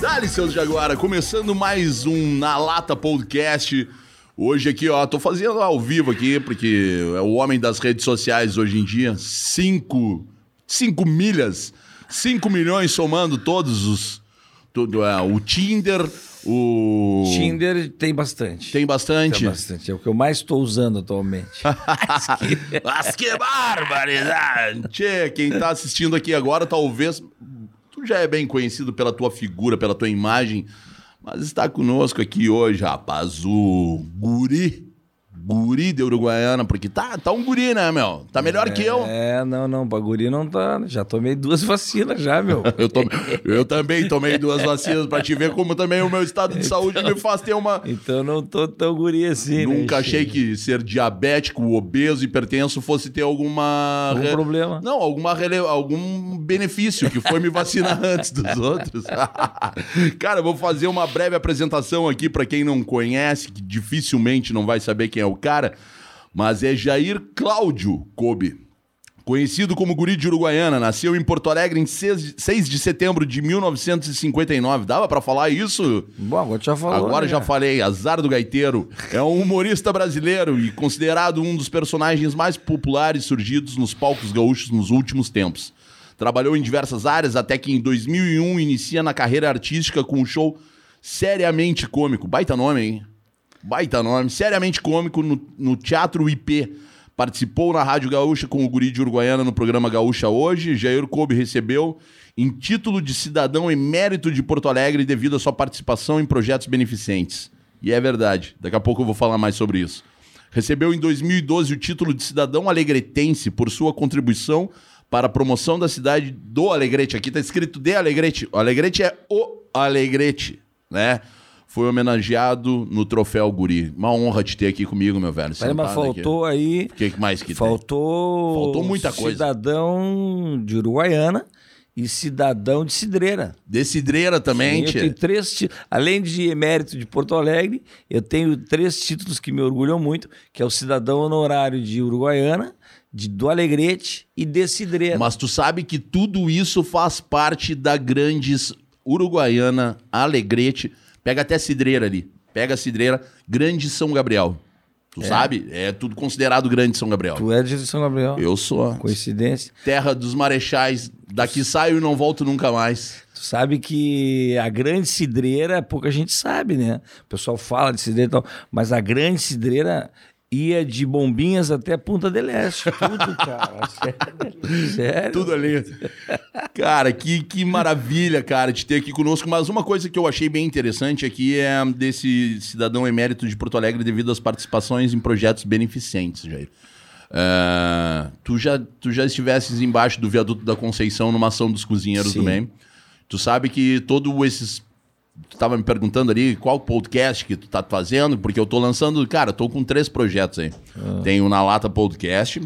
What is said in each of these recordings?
Dali, seus Jaguara, começando mais um Na Lata Podcast. Hoje aqui, ó, tô fazendo ao vivo aqui, porque é o homem das redes sociais hoje em dia. Cinco, cinco milhas, cinco milhões somando todos os... Tudo, é, o Tinder, o... Tinder tem bastante. Tem bastante? Tem bastante. É o que eu mais estou usando atualmente. Mas que barbaridade! Tchê, quem tá assistindo aqui agora, talvez. Tu já é bem conhecido pela tua figura, pela tua imagem, mas está conosco aqui hoje, rapaz, o Guri. Guri de Uruguaiana, porque tá, tá um guri, né, meu? Tá melhor que eu. É, não, não. Baguri não tá. Já tomei duas vacinas já, meu. Eu, to- eu também tomei duas vacinas pra te ver como também o meu estado de saúde me faz ter uma. Então não tô tão guri assim, né? Nunca achei que ser diabético, obeso, hipertenso fosse ter alguma. Algum problema. Não, alguma rele... algum benefício que foi me vacinar antes dos outros. Cara, eu vou fazer uma breve apresentação aqui pra quem não conhece, que dificilmente não vai saber quem é o cara, mas é Jair Cláudio Kobe. Conhecido como Guri de Uruguaiana, nasceu em Porto Alegre em 6 6 de setembro de 1959. Dava pra falar isso? Bom, agora já falou. Agora né? já falei, Azar do Gaiteiro. É um humorista brasileiro e considerado um dos personagens mais populares surgidos nos palcos gaúchos nos últimos tempos. Trabalhou em diversas áreas até que em 2001 inicia na carreira artística com um show seriamente cômico. Baita nome, hein? Baita nome. Seriamente cômico no, no Teatro IP. Participou na Rádio Gaúcha com o Guri de Uruguaiana no programa Gaúcha Hoje. Jair Kobe recebeu em título de cidadão emérito de Porto Alegre devido à sua participação em projetos beneficentes. E é verdade. Daqui a pouco eu vou falar mais sobre isso. Recebeu em 2012 o título de cidadão alegretense por sua contribuição para a promoção da cidade do Alegrete. Aqui está escrito de Alegrete. O Alegrete é o Alegrete, né? Foi homenageado no troféu Guri. Uma honra te ter aqui comigo, meu velho. Peraí, mas sentado aqui. faltou aí. O que mais que tem? Faltou. Faltou muita coisa. Cidadão de Uruguaiana e cidadão de Cidreira. Decidreira também, eu tchê. tenho três ti- Além de emérito de Porto Alegre, eu tenho três títulos que me orgulham muito, que é o cidadão honorário de Uruguaiana, de do Alegrete e de Cidreira. Mas tu sabe que tudo isso faz parte da Grandes Uruguaiana, Alegrete. Pega até Cidreira ali. Pega a Cidreira, Grande São Gabriel. Tu sabe? É tudo considerado Grande São Gabriel. Tu é de São Gabriel. Eu sou. Coincidência. Terra dos Marechais. Daqui saio e não volto nunca mais. Tu sabe que a grande cidreira, pouca gente sabe, né? O pessoal fala de cidreira e tal, mas a grande cidreira ia de Bombinhas até Punta del Este. Tudo, cara. Sério. Sério. Tudo ali. Cara, que, que maravilha, cara, te ter aqui conosco. Mas uma coisa que eu achei bem interessante aqui é desse cidadão emérito de Porto Alegre devido às participações em projetos beneficentes, Jair. É, tu, já, tu já estivesses embaixo do viaduto da Conceição numa ação dos cozinheiros Sim. do. Tu sabe que todo esses. Tu tava me perguntando ali qual podcast que tu tá fazendo, porque eu tô lançando. Cara, tô com três projetos aí. Tem o Na Lata Podcast,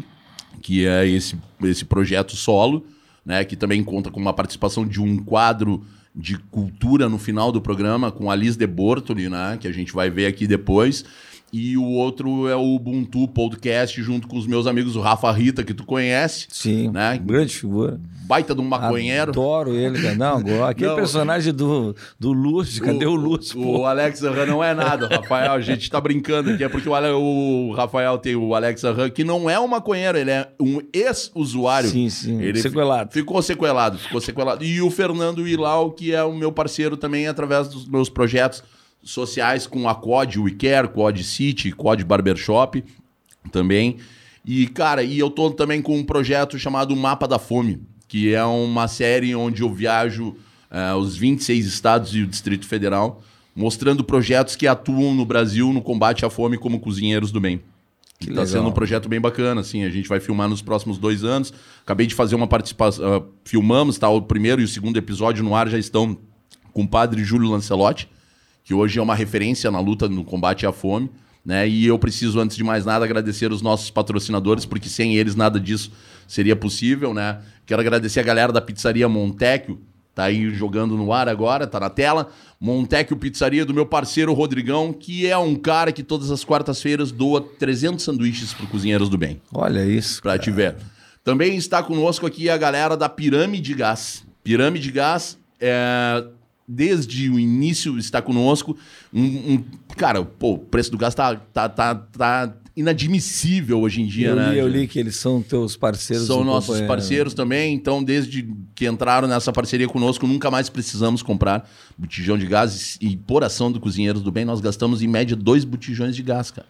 que é esse, esse projeto solo, né? Que também conta com uma participação de um quadro de cultura no final do programa com a Liz de Bortoli, né? Que a gente vai ver aqui depois. E o outro é o Ubuntu Podcast, junto com os meus amigos, o Rafa Rita, que tu conhece. Sim, Né? grande figura. Baita de um maconheiro. Adoro ele, cara. Não, agora, aquele Não. personagem do, do Lúcio, cadê o, Lúcio? O, pô? Alex Arran não é nada, Rafael. A gente tá brincando aqui. É porque o, Ale- o Rafael tem o Alex Arran, que não é um maconheiro, ele é um ex-usuário. Sim, sim. Ele Sequelado. fi- Ficou sequelado, ficou sequelado. E o Fernando Ilau, que é o meu parceiro também através dos meus projetos sociais com a COD WeCare, COD City, COD Barbershop também. E, cara, e eu tô também com um projeto chamado Mapa da Fome, que é uma série onde eu viajo eh, os 26 estados e o Distrito Federal, mostrando projetos que atuam no Brasil no combate à fome como cozinheiros do bem. Que Tá legal. sendo um projeto bem bacana, assim. A gente vai filmar nos próximos dois anos. Acabei de fazer uma participação. ah, filmamos, tá? O primeiro e o segundo episódio no ar já estão com o padre Júlio Lancelotti, que hoje é uma referência na luta no combate à fome. Né? E eu preciso, antes de mais nada, agradecer os nossos patrocinadores, porque sem eles nada disso seria possível, né? Quero agradecer a galera da pizzaria Montecchio, tá aí jogando no ar agora, tá na tela. Montecchio Pizzaria do meu parceiro Rodrigão, que é um cara que todas as quartas-feiras doa 300 sanduíches pro Cozinheiros do Bem. Olha isso. Pra te ver. Também está conosco aqui a galera da Pirâmide Gás. Pirâmide Gás, é, desde o início está conosco. Um, um- cara, pô, o preço do gás tá, tá, tá, tá inadmissível hoje em dia, eu, né? li, eu li que eles são teus parceiros. São nossos companheiro. parceiros também, então desde que entraram nessa parceria conosco, nunca mais precisamos comprar botijão de gás e por ação do Cozinheiros do Bem, nós gastamos em média dois botijões de gás, cara.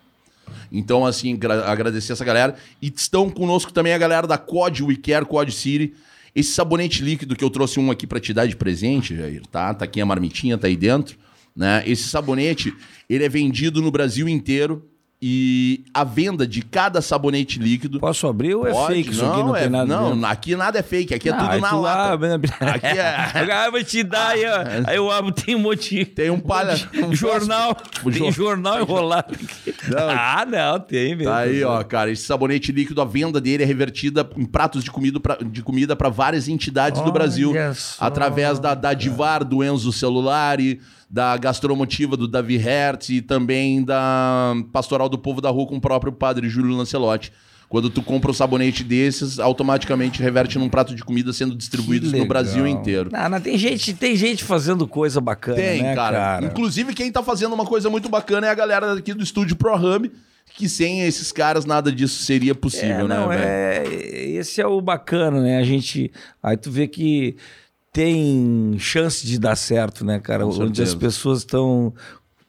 Então, assim, gra- agradecer essa galera. E estão conosco também a galera da COD WeCare, COD City. Esse sabonete líquido que eu trouxe um aqui pra te dar de presente, Jair, tá? Tá aqui a marmitinha, tá aí dentro. Né? Esse sabonete, ele é vendido no Brasil inteiro. E a venda de cada sabonete líquido Posso abrir ou é Pode, fake? Isso aqui não é- tem nada Não, dentro? aqui nada é fake, aqui é Ah, tudo na lata. abre, né? Aqui é- Ah, vai te dar aí, ó. Aí eu abro, tem um monte. Tem um palha- um jornal. Um Tem jor- jornal enrolado aqui. Não. Ah, não, tem mesmo. Tá aí, ó, cara, esse sabonete líquido, a venda dele é revertida em pratos de comida pra, de comida para várias entidades do Olha Brasil, só, através da, da Divar, do Enzo Celulari, da Gastromotiva do Davi Hertz e também da Pastoral do Povo da Rua com o próprio padre Júlio Lancelotti. Quando tu compra um sabonete desses, automaticamente reverte num prato de comida sendo distribuídos Que no. Brasil inteiro. Não, não, tem, gente, tem gente fazendo coisa bacana, Tem, né, cara. cara? Inclusive, quem tá fazendo uma coisa muito bacana é a galera aqui do estúdio ProHub, que sem esses caras nada disso seria possível, é, não, né, velho? é, esse é o bacana, né? A gente. Aí tu vê que tem chance de dar certo, né, cara? Com Onde certeza. as pessoas estão.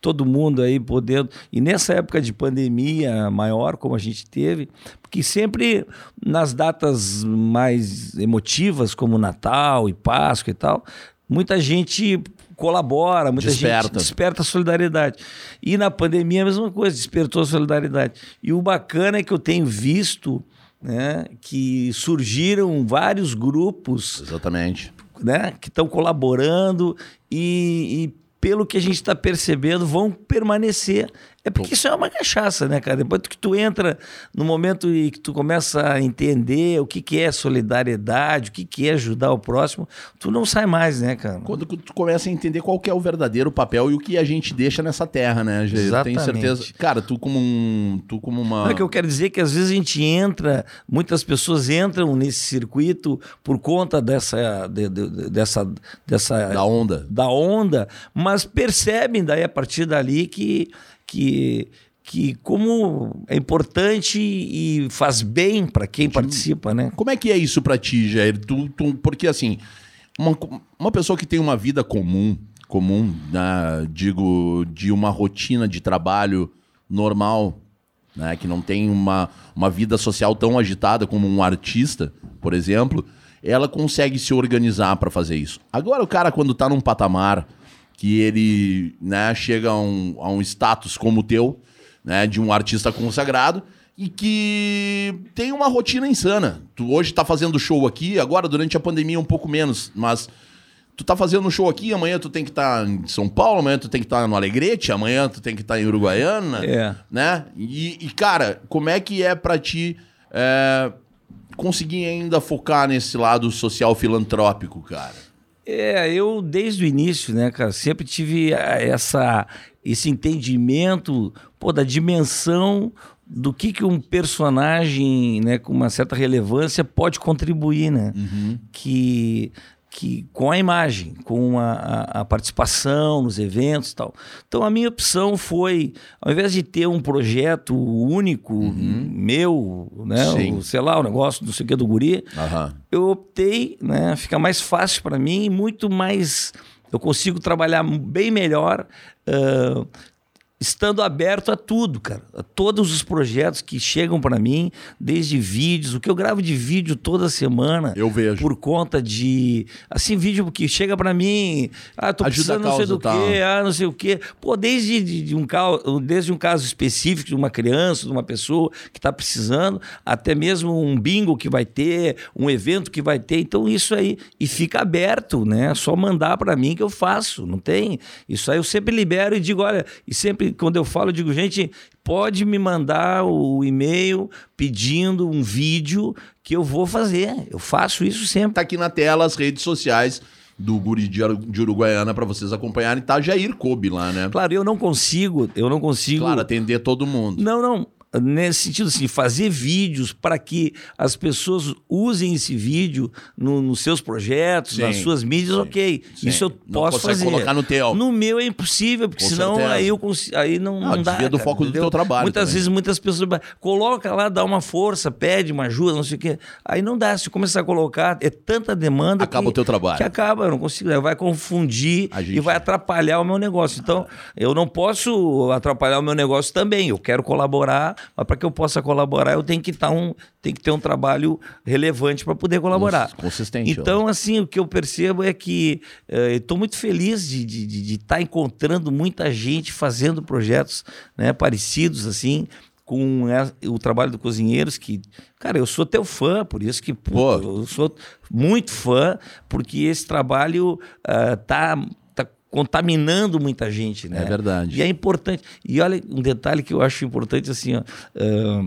Todo mundo aí podendo. E nessa época de pandemia maior, como a gente teve, porque sempre nas datas mais emotivas, como Natal e Páscoa e tal, muita gente colabora, muita Desperta. gente desperta a solidariedade. E na pandemia a mesma coisa, despertou a solidariedade. E o bacana é que eu tenho visto né, que surgiram vários grupos Exatamente. Né, que estão colaborando e, e pelo que a gente está percebendo, vão permanecer. É porque isso é uma cachaça, né, cara? Depois que tu entra no momento e que tu começa a entender o que, que é solidariedade, o que, que é ajudar o próximo, tu não sai mais, né, cara? Quando tu começa a entender qual que é o verdadeiro papel e o que a gente deixa nessa terra, né, Gê? Tenho Exatamente. certeza. Cara, tu como um. Tu como uma. Não é que eu quero dizer que às vezes a gente entra, muitas pessoas entram nesse circuito por conta dessa, de- de- dessa, dessa Da onda. da onda, mas percebem daí a partir dali que, que, que como é importante e faz bem para quem participa, né? Como é que é isso pra ti, Jair? Tu, tu- porque assim, uma, uma pessoa que tem uma vida comum, comum, né, digo, de uma rotina de trabalho normal, né, que não tem uma, uma vida social tão agitada como um artista, por exemplo, ela consegue se organizar pra fazer isso. Agora o cara quando tá num patamar que ele né, chega a um, a um status como o teu, né, de um artista consagrado, e que tem uma rotina insana. Tu hoje tá fazendo show aqui, agora durante a pandemia um pouco menos, mas tu tá fazendo um show aqui, amanhã tu tem que estar em São Paulo, amanhã tu tem que estar no Alegrete, amanhã tu tem que estar em Uruguaiana, É. né? E, e, cara, como é que é pra ti é, conseguir ainda focar nesse lado social filantrópico, cara? É, eu desde o início, né, cara, sempre tive ah, essa, esse entendimento pô, da dimensão do que, que um personagem né, com uma certa relevância pode contribuir, né? Que, que com a imagem, com a, a- a participação nos eventos e tal. Então a minha opção foi, ao invés de ter um projeto único, meu, né? O- sei lá, o negócio, não sei o que do guri, Aham. eu optei, né? Fica mais fácil para mim e muito mais. Eu consigo trabalhar bem melhor ah, estando aberto a tudo, cara. A todos os projetos que chegam para mim, desde vídeos, o que eu gravo de vídeo toda semana. Eu vejo. Por conta de. Assim, vídeo que chega para mim. Ah, tô Ajuda precisando não sei do tal. quê, ah, não sei o quê. Pô, desde de, de um, caso, desde um caso específico de uma criança, de uma pessoa que está precisando, até mesmo um bingo que vai ter, um evento que vai ter. Então, isso aí. E fica aberto, né? Só mandar para mim que eu faço. Não tem. Isso aí eu sempre libero e digo, olha, e sempre quando eu falo, eu digo, gente, pode me mandar o e-mail pedindo um vídeo que eu vou fazer. Eu faço isso sempre. Tá aqui na tela as redes sociais do Guri de Uruguaiana pra vocês acompanharem. Tá Jair Kobe lá, né? Claro, eu não consigo, eu não consigo. Claro, atender todo mundo. Não, não. Nesse sentido assim, fazer vídeos para que as pessoas usem esse vídeo no, nos seus projetos, Sim, nas suas mídias, sim, ok. sim. Isso eu posso fazer. colocar no teu. No meu é impossível, porque Com senão certeza. aí, eu consigo, aí não, Não, não dá. desvia do cara, foco do entendeu? teu trabalho Muitas também. vezes muitas pessoas coloca lá, dá uma força, pede uma ajuda, não sei o quê. Aí não dá. Se começar a colocar, é tanta demanda Acaba que, o teu trabalho. Que acaba, eu não consigo. aí Vai confundir gente- e vai atrapalhar o meu negócio. Então, eu não posso atrapalhar o meu negócio também. Eu quero colaborar, mas para que eu possa colaborar, eu tenho que estar um, tem que ter um trabalho relevante para poder colaborar. Consistente, Então, assim, o que eu percebo é que eh, estou muito feliz de estar de, de, de tá encontrando muita gente fazendo projetos né, parecidos, assim, com o trabalho do Cozinheiros, que, cara, eu sou teu fã, por isso que, Pô. puta, eu sou muito fã, porque esse trabalho tá, tá contaminando muita gente, né? É verdade. E é importante. E olha, um detalhe que eu acho importante, assim, ó, ah,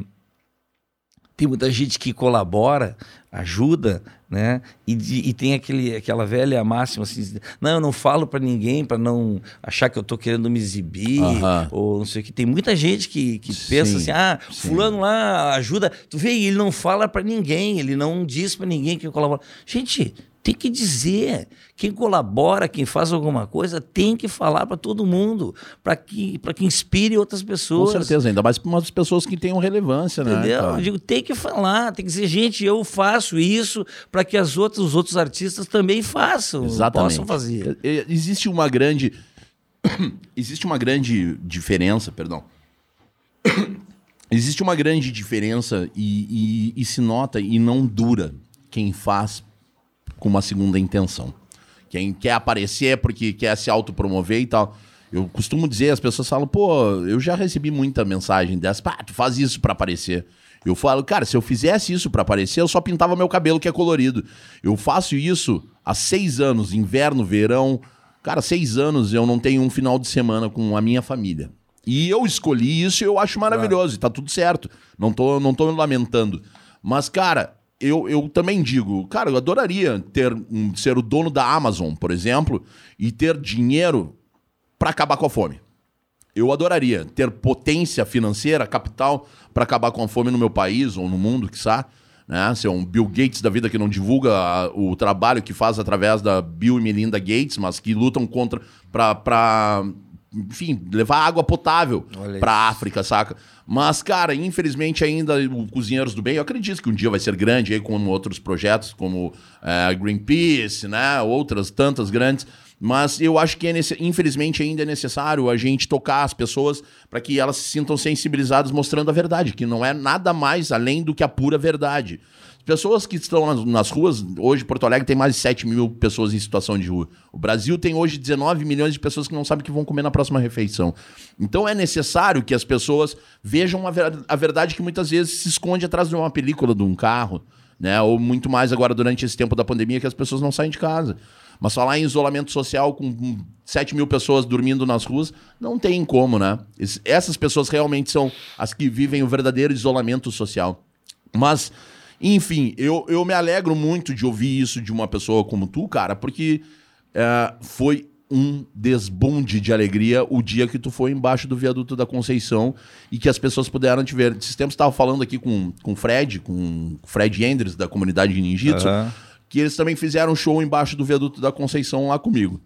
tem muita gente que colabora, ajuda, né? E, de- e tem aquele, aquela velha máxima assim: não, eu não falo para ninguém para não achar que eu tô querendo me exibir, Aham. ou não sei o que. Tem muita gente que, que Sim, pensa assim: ah, sim. fulano lá ajuda. Tu vê, ele não fala para ninguém, ele não diz para ninguém que colabora. Gente. Tem que dizer. Quem colabora, quem faz alguma coisa, tem que falar para todo mundo, para que, pra que inspire outras Com pessoas. certeza, ainda mais para umas pessoas que tenham relevância, né? Entendeu? Eu digo, tem que falar, tem que dizer, gente, eu faço isso para que as outras, os outros artistas também façam, Exatamente. possam fazer. Existe uma grande. Existe uma grande diferença, perdão. Existe uma grande diferença e, e- e se nota e não dura quem faz com uma segunda intenção. Quem quer aparecer porque quer se autopromover e tal. Eu costumo dizer, as pessoas falam, pô, eu já recebi muita mensagem dessa, pá, tu faz isso pra aparecer. Eu falo, cara, se eu fizesse isso pra aparecer, eu só pintava meu cabelo que é colorido. Eu faço isso há seis anos, inverno, verão. Cara, seis anos eu não tenho um final de semana com a minha família. E eu escolhi isso e eu acho maravilhoso, e tá tudo certo. Não tô, não tô me lamentando. Mas, cara, eu, eu também digo, cara, eu adoraria ter um- ser o dono da Amazon, por exemplo, e ter dinheiro pra acabar com a fome. Eu adoraria ter potência financeira, capital, para acabar com a fome no meu país ou no mundo, quiçá. Né? Ser um Bill Gates da vida que não divulga a- o trabalho que faz através da Bill e Melinda Gates, mas que lutam contra para, enfim, levar água potável para a África, saca? Mas, cara, infelizmente ainda o Cozinheiros do Bem, eu acredito que um dia vai ser grande aí, como outros projetos, como é, Greenpeace, né? Outras tantas grandes. Mas eu acho que, é infelizmente, ainda é necessário a gente tocar as pessoas para que elas se sintam sensibilizadas mostrando a verdade, que não é nada mais além do que a pura verdade. Pessoas que estão nas, nas ruas, hoje Porto Alegre tem mais de 7 mil pessoas em situação de rua. O Brasil tem hoje 19 milhões de pessoas que não sabem o que vão comer na próxima refeição. Então é necessário que as pessoas vejam a, ver- a verdade que muitas vezes se esconde atrás de uma película de um carro, né? Ou muito mais agora durante esse tempo da pandemia que as pessoas não saem de casa. Mas falar em isolamento social com hum, 7 mil pessoas dormindo nas ruas, não tem como, né? Es- Essas pessoas realmente são as que vivem o verdadeiro isolamento social. Mas, enfim, eu, eu me alegro muito de ouvir isso de uma pessoa como tu, cara, porque é, foi um desbonde de alegria o dia que tu foi embaixo do viaduto da Conceição e que as pessoas puderam te ver. Esses tempos estava falando aqui com o Fred, com o Fred Endres, da comunidade de Ninjitsu, Aham. que eles também fizeram um show embaixo do viaduto da Conceição lá comigo.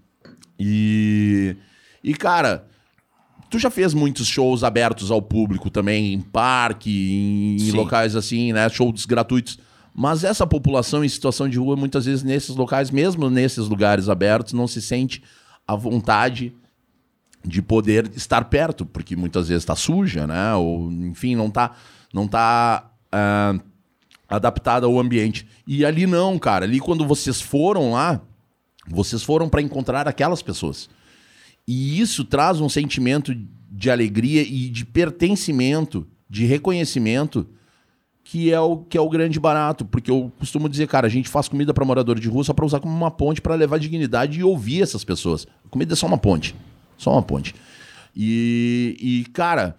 E, e cara, tu já fez muitos shows abertos ao público também, em parque, em, Sim. locais assim, né? Shows gratuitos. Mas essa população em situação de rua, muitas vezes nesses locais, mesmo nesses lugares abertos, não se sente à vontade de poder estar perto, porque muitas vezes está suja, né? Ou, enfim, não está não tá, ah, adaptada ao ambiente. E ali não, cara. Ali quando vocês foram lá, vocês foram para encontrar aquelas pessoas. E isso traz um sentimento de alegria e de pertencimento, de reconhecimento, que é o que é o grande barato, porque eu costumo dizer, cara, a gente faz comida para morador de rua só para usar como uma ponte para levar dignidade e ouvir essas pessoas. A comida é só uma ponte, só uma ponte. E, e cara,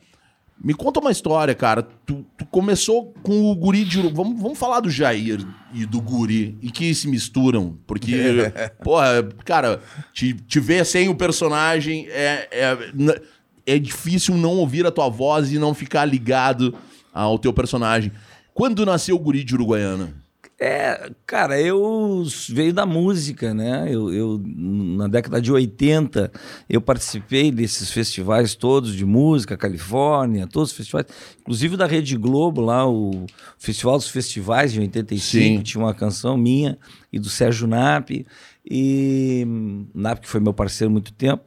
me conta uma história, cara. Tu, tu começou com o guri de Urubu. Vamos, vamos falar do Jair e do guri e que se misturam, porque, porra, cara, te, te ver sem o personagem é, é, é difícil não ouvir a tua voz e não ficar ligado ao teu personagem. Quando nasceu o guri de Uruguaiana? É, cara, eu veio da música, né? Eu, eu, na década de 80, eu participei desses festivais todos de música, Califórnia, todos os festivais, inclusive da Rede Globo, lá, o Festival dos Festivais de 85, Sim. tinha uma canção minha e do Sérgio Nap, e Nap, que foi meu parceiro há muito tempo,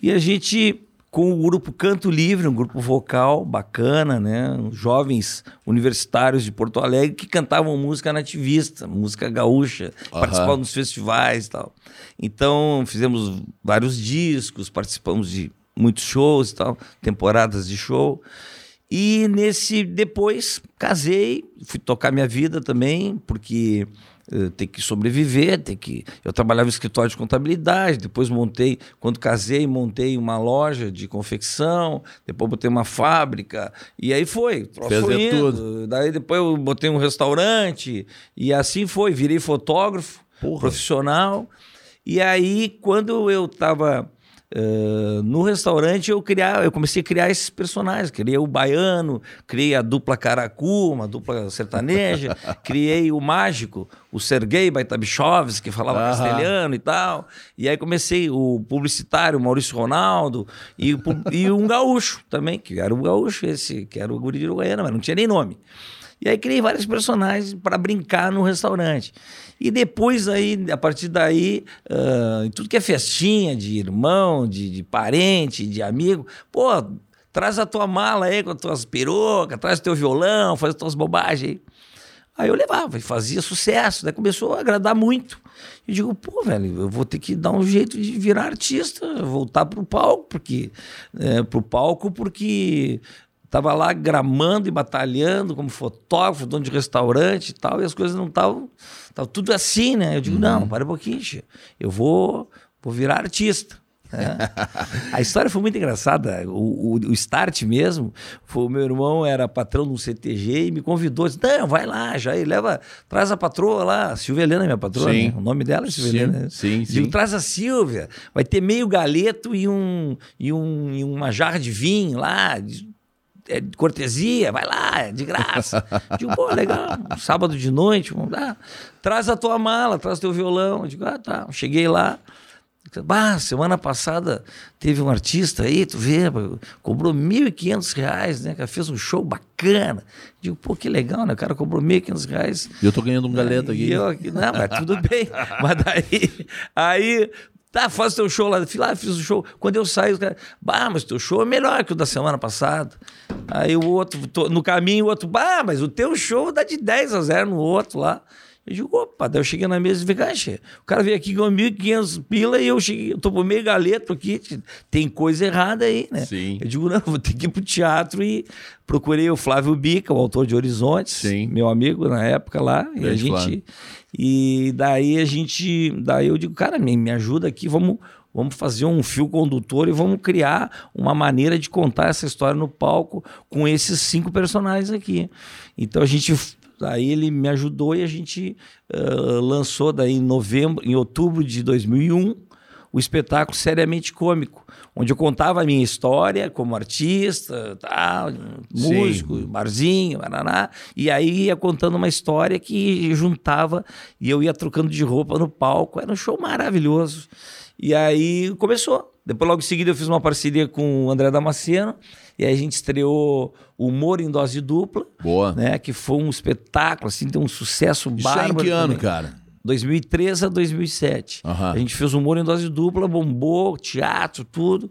e a gente com o grupo Canto Livre, um grupo vocal bacana, né? Jovens universitários de Porto Alegre que cantavam música nativista, música gaúcha, Aham. participavam dos festivais e tal. Então, fizemos vários discos, participamos de muitos shows e tal, temporadas de show. E nesse depois casei, fui tocar minha vida também, porque eh, tem que sobreviver, tem que. Eu trabalhava em escritório de contabilidade, depois montei, quando casei, montei uma loja de confecção, depois botei uma fábrica, e aí foi. indo. tudo. Daí depois eu botei um restaurante, e assim foi, virei fotógrafo Porra. profissional. E aí, quando eu estava no restaurante, eu, criar, eu comecei a criar esses personagens. Criei o baiano, criei a dupla Caracu, uma dupla sertaneja, criei o mágico, o Sergei Baitabichovs, que falava castelhano e tal. E aí comecei o publicitário, o Maurício Ronaldo, e, e um gaúcho também, que era o gaúcho esse, que era o guri de Uruguaiana, mas não tinha nem nome. E aí criei vários personagens para brincar no restaurante. E depois aí, a partir daí, em tudo que é festinha de irmão, de, de parente, de amigo, pô, traz a tua mala aí com as tuas perucas, traz o teu violão, faz as tuas bobagens aí. Eu levava e fazia sucesso, daí começou a agradar muito. Eu digo, pô, velho, eu vou ter que dar um jeito de virar artista, voltar pro palco, porque é, pro palco, porque tava lá gramando e batalhando como fotógrafo, dono de restaurante e tal, e as coisas não estavam, tava tudo assim, né? Eu digo, não, para um pouquinho, tia. eu vou, vou virar artista. né? A história foi muito engraçada. O, o, o start mesmo, foi, o meu irmão era patrão um CTG e me convidou. Disse, não, vai lá, já aí, leva, traz a patroa lá, Silvia Helena, minha patroa. Sim. né? O nome dela é Silvia Sim, Helena. né? sim, Digo, sim. traz a Silvia, vai ter meio galeto e, um, e, um, e uma jarra de vinho lá, é de cortesia, vai lá, é de graça. Digo, pô, legal, sábado de noite, vamos lá. Traz a tua mala, traz teu violão. Digo, ah, tá. Cheguei lá. Bah, semana passada teve um artista aí, tu vê, cobrou 1.500 reais, né? cara? Fez um show bacana. Digo, pô, que legal, né? O cara cobrou 1.500 reais. E eu tô ganhando um galeta aqui. Eu aqui, não, mas tudo bem. mas daí, aí, tá, faz teu show lá. Fui lá, fiz o show. Quando eu saí, os caras, bah, mas teu show é melhor que o da semana passada. Aí o outro, no caminho, o outro, bah, mas o teu show dá de 10 a 0 no outro lá. Eu digo, opa, daí eu cheguei na mesa e falei, o cara veio aqui com 1.500 pila e eu cheguei, eu tô por meio galeto aqui, tem coisa errada aí, né? Sim. Eu digo, não, vou ter que ir pro teatro e procurei o Flávio Bica, o autor de Horizontes, Sim. meu amigo na época lá, e a gente Flávio. e daí a gente, daí eu digo, cara, me, me ajuda aqui, vamos, vamos fazer um fio condutor e vamos criar uma maneira de contar essa história no palco com esses cinco personagens aqui. Então a gente, aí ele me ajudou e a gente ah, lançou daí em novembro, em outubro de 2001, o espetáculo Seriamente Cômico, onde eu contava a minha história como artista, tal, Sim. músico, barzinho, baraná, e aí ia contando uma história que juntava e eu ia trocando de roupa no palco, era um show maravilhoso. E aí começou. Depois, logo em seguida, eu fiz uma parceria com o André Damasceno, e aí a gente estreou Humor em Dose Dupla, Boa. né? Que foi um espetáculo, assim, tem um sucesso Isso é em bárbaro. que ano, também. cara? 2003 a 2007. Aham. A gente fez humor em dose dupla, bombou, teatro, tudo.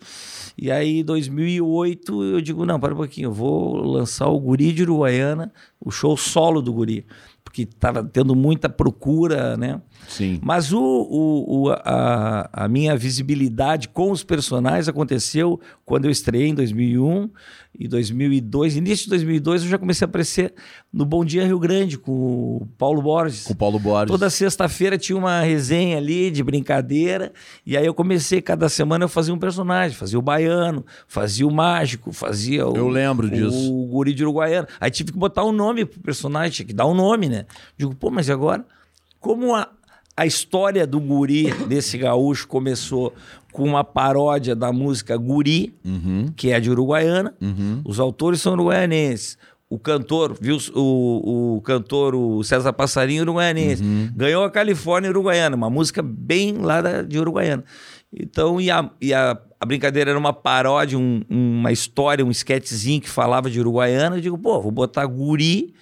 E aí, 2008, eu digo, não, para um pouquinho, eu vou lançar o Guri de Uruguaiana, o show solo do Guri. Porque estava tendo muita procura, né? Sim. Mas o, o, o- a, a minha visibilidade com os personagens aconteceu quando eu estreiei em 2001 e 2002. Início de 2002 eu já comecei a aparecer no Bom Dia Rio Grande com o Paulo Borges. Com o Paulo Borges. Toda sexta-feira tinha uma resenha ali de brincadeira. E aí eu comecei, cada semana eu fazia um personagem. Fazia o baiano, fazia o mágico, fazia o. Eu lembro o, disso. O guri de Uruguaiana. Aí tive que botar um nome pro personagem, tinha que dar um nome, né? Digo, pô, mas e agora? Como a, a história do guri desse gaúcho começou com uma paródia da música Guri, Uhum. que é de Uruguaiana. Os autores são uruguaianenses. o cantor, viu? O, o cantor, o César Passarinho, uruguaianense. Ganhou a Califórnia Uruguaiana, uma música bem lá da- de Uruguaiana. Então, e a, e a, a brincadeira era uma paródia, um- uma história, um sketchzinho que falava de Uruguaiana. Eu digo, pô, vou botar guri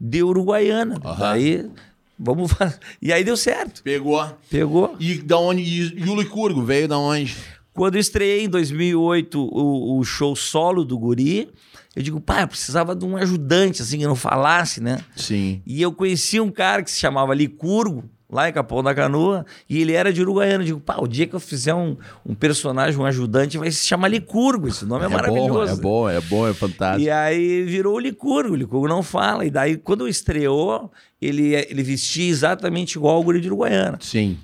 de Uruguaiana. Aham. Daí, vamos fazer. E aí deu certo. Pegou. Pegou. E da onde? E, e o Licurgo veio da onde? Quando eu estreiei em 2008 o, o show solo do Guri, eu digo, pai, eu precisava de um ajudante, assim, que não falasse, né? Sim. E eu conheci um cara que se chamava Licurgo, lá em Capão da Canoa, e ele era de Uruguaiana. Eu digo, pá, o dia que eu fizer um, um personagem, um ajudante, vai se chamar Licurgo. Esse nome é, maravilhoso. bom, é bom, é bom, é fantástico. E aí virou o Licurgo, o Licurgo não fala. E daí, quando estreou, ele, ele vestia exatamente igual ao Guri de Uruguaiana. Sim.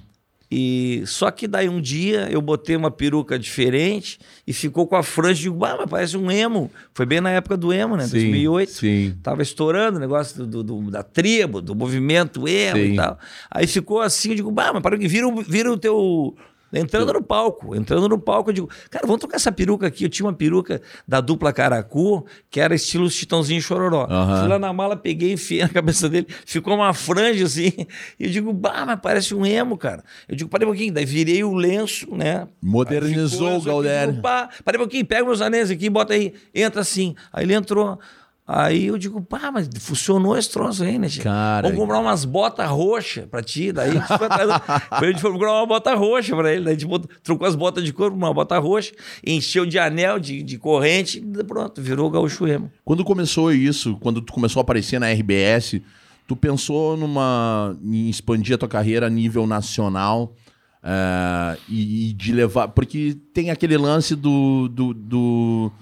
E só que daí um dia eu botei uma peruca diferente e ficou com a franja e digo, ah, mas parece um emo. Foi bem na época do emo, né? Sim, 2008. sim. Tava estourando o negócio do, do- da tribo, do movimento emo Sim. e tal. Aí ficou assim, eu digo, bah, mas para que vira, vira o teu... Entrando no palco, entrando no palco, eu digo, cara, vamos trocar essa peruca aqui. Eu tinha uma peruca da dupla Caracu, que era estilo Chitãozinho Chororó. Aham. Fui lá na mala, peguei, enfiei na cabeça dele, ficou uma franja assim. E eu digo, bah, mas parece um emo, cara. Eu digo, parei um pouquinho. Daí virei o lenço, né? Modernizou o Galdério. parei um pouquinho, pega meus anéis aqui, bota aí, entra assim. Aí ele entrou. Aí eu digo, pá, mas funcionou esse troço aí, né? tia? Cara, Vamos comprar umas botas roxas pra ti. Daí a gente foi gente comprar uma bota roxa pra ele. Daí a gente botou- trocou as botas de couro por uma bota roxa, encheu de anel, de, de corrente, e pronto, virou o gaúcho emo. Quando começou isso, quando tu começou a aparecer na RBS, tu pensou numa em expandir a tua carreira a nível nacional eh, e, e de levar, porque tem aquele lance do, do, do-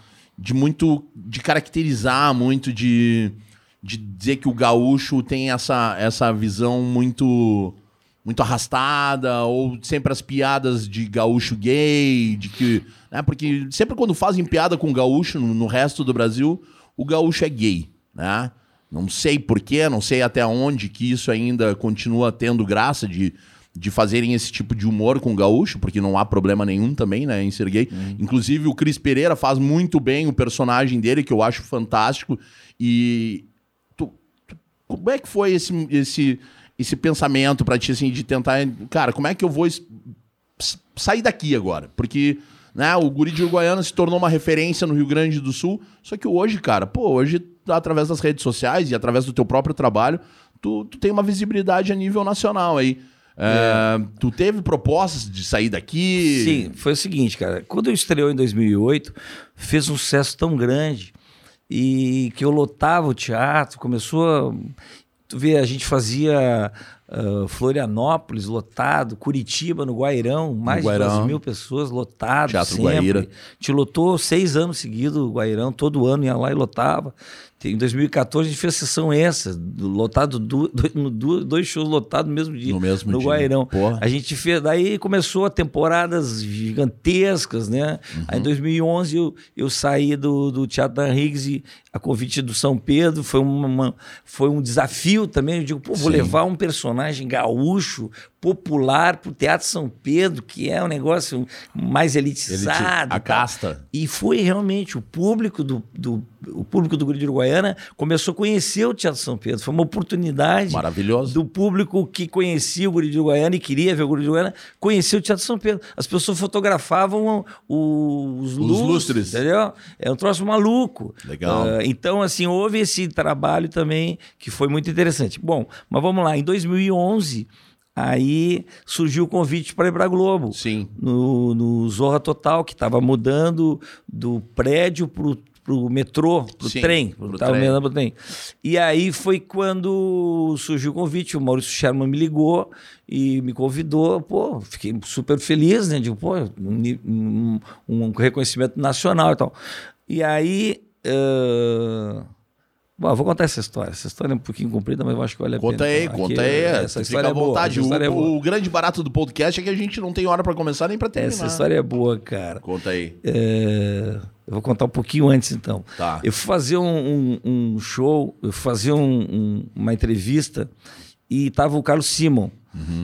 de muito de caracterizar muito de de dizer que o gaúcho tem essa essa visão muito muito arrastada, ou sempre as piadas de gaúcho gay, de que. Né, porque sempre quando fazem piada com gaúcho no, no resto do Brasil, o gaúcho é gay. Né? Não sei porquê, não sei até onde que isso ainda continua tendo graça de, de fazerem esse tipo de humor com o gaúcho, porque não há problema nenhum também, né, em ser gay. Inclusive, o Cris Pereira faz muito bem o personagem dele, que eu acho fantástico. E tu, tu- como é que foi esse, esse, esse pensamento pra ti, assim, de tentar. Cara, como é que eu vou sair daqui agora? Porque. Né, o Guri de Uruguaiana se tornou uma referência no Rio Grande do Sul. Só que hoje, cara, pô, hoje, através das redes sociais e através do teu próprio trabalho, tu, tu tem uma visibilidade a nível nacional aí. É, Tu teve propostas de sair daqui? Sim, foi o seguinte, cara. Quando eu estreou em 2008, fez um sucesso tão grande e que eu lotava o teatro, começou. A, tu vê, a gente fazia ah, Florianópolis lotado, Curitiba no Guairão, mais Guairão. de 12 mil pessoas lotado. Teatro sempre. Guaíra. Te lotou seis anos seguidos o Guairão, todo ano ia lá e lotava. Em 2014 a gente fez sessão essa, do- lotado, do- do- dois shows lotados no mesmo dia. No mesmo dia. Guairão. Porra. A gente fez, daí começou a temporadas gigantescas, né? Aí Uhum. em 2011 eu, eu saí do, do Teatro da Riggs a convite do São Pedro, foi, uma, foi um desafio também. Eu digo, pô, vou Sim. levar um personagem gaúcho, popular, pro Teatro São Pedro, que é um negócio mais elitizado. a e tal. casta. E foi realmente o público do, do o público do Guri de Uruguaiana começou a conhecer o Teatro São Pedro. Foi uma oportunidade Maravilhoso. do público que conhecia o Guri de Uruguaiana e queria ver o Guri de Uruguaiana, conhecer o Teatro São Pedro. As pessoas fotografavam o- os, lustres, entendeu? É um troço maluco. Legal. Ah, então, assim, houve esse trabalho também que foi muito interessante. Bom, mas vamos lá. Em 2011, aí surgiu o convite para ir para a Globo Sim. no, no Zorra Total, que estava mudando do prédio pro, pro metrô, pro Sim, trem. pro tava trem. pro trem. E aí foi quando surgiu o convite, o Maurício Sherman me ligou e me convidou. Pô, fiquei super feliz, né? Digo, pô, um- um reconhecimento nacional e tal. E aí. Ah, Bom, vou contar essa história. Essa história é um pouquinho comprida, mas eu acho que vale a Conta pena. aí, conta que aí. Essa história Fica é à boa. vontade. História é o, boa. o grande barato do podcast é que a gente não tem hora pra começar nem pra terminar. Essa história é boa, cara. Conta aí. É, eu vou contar um pouquinho antes, então. Tá. Eu fui fazer um, um- um show, eu fui fazer um- uma entrevista e tava o Carlos Simon.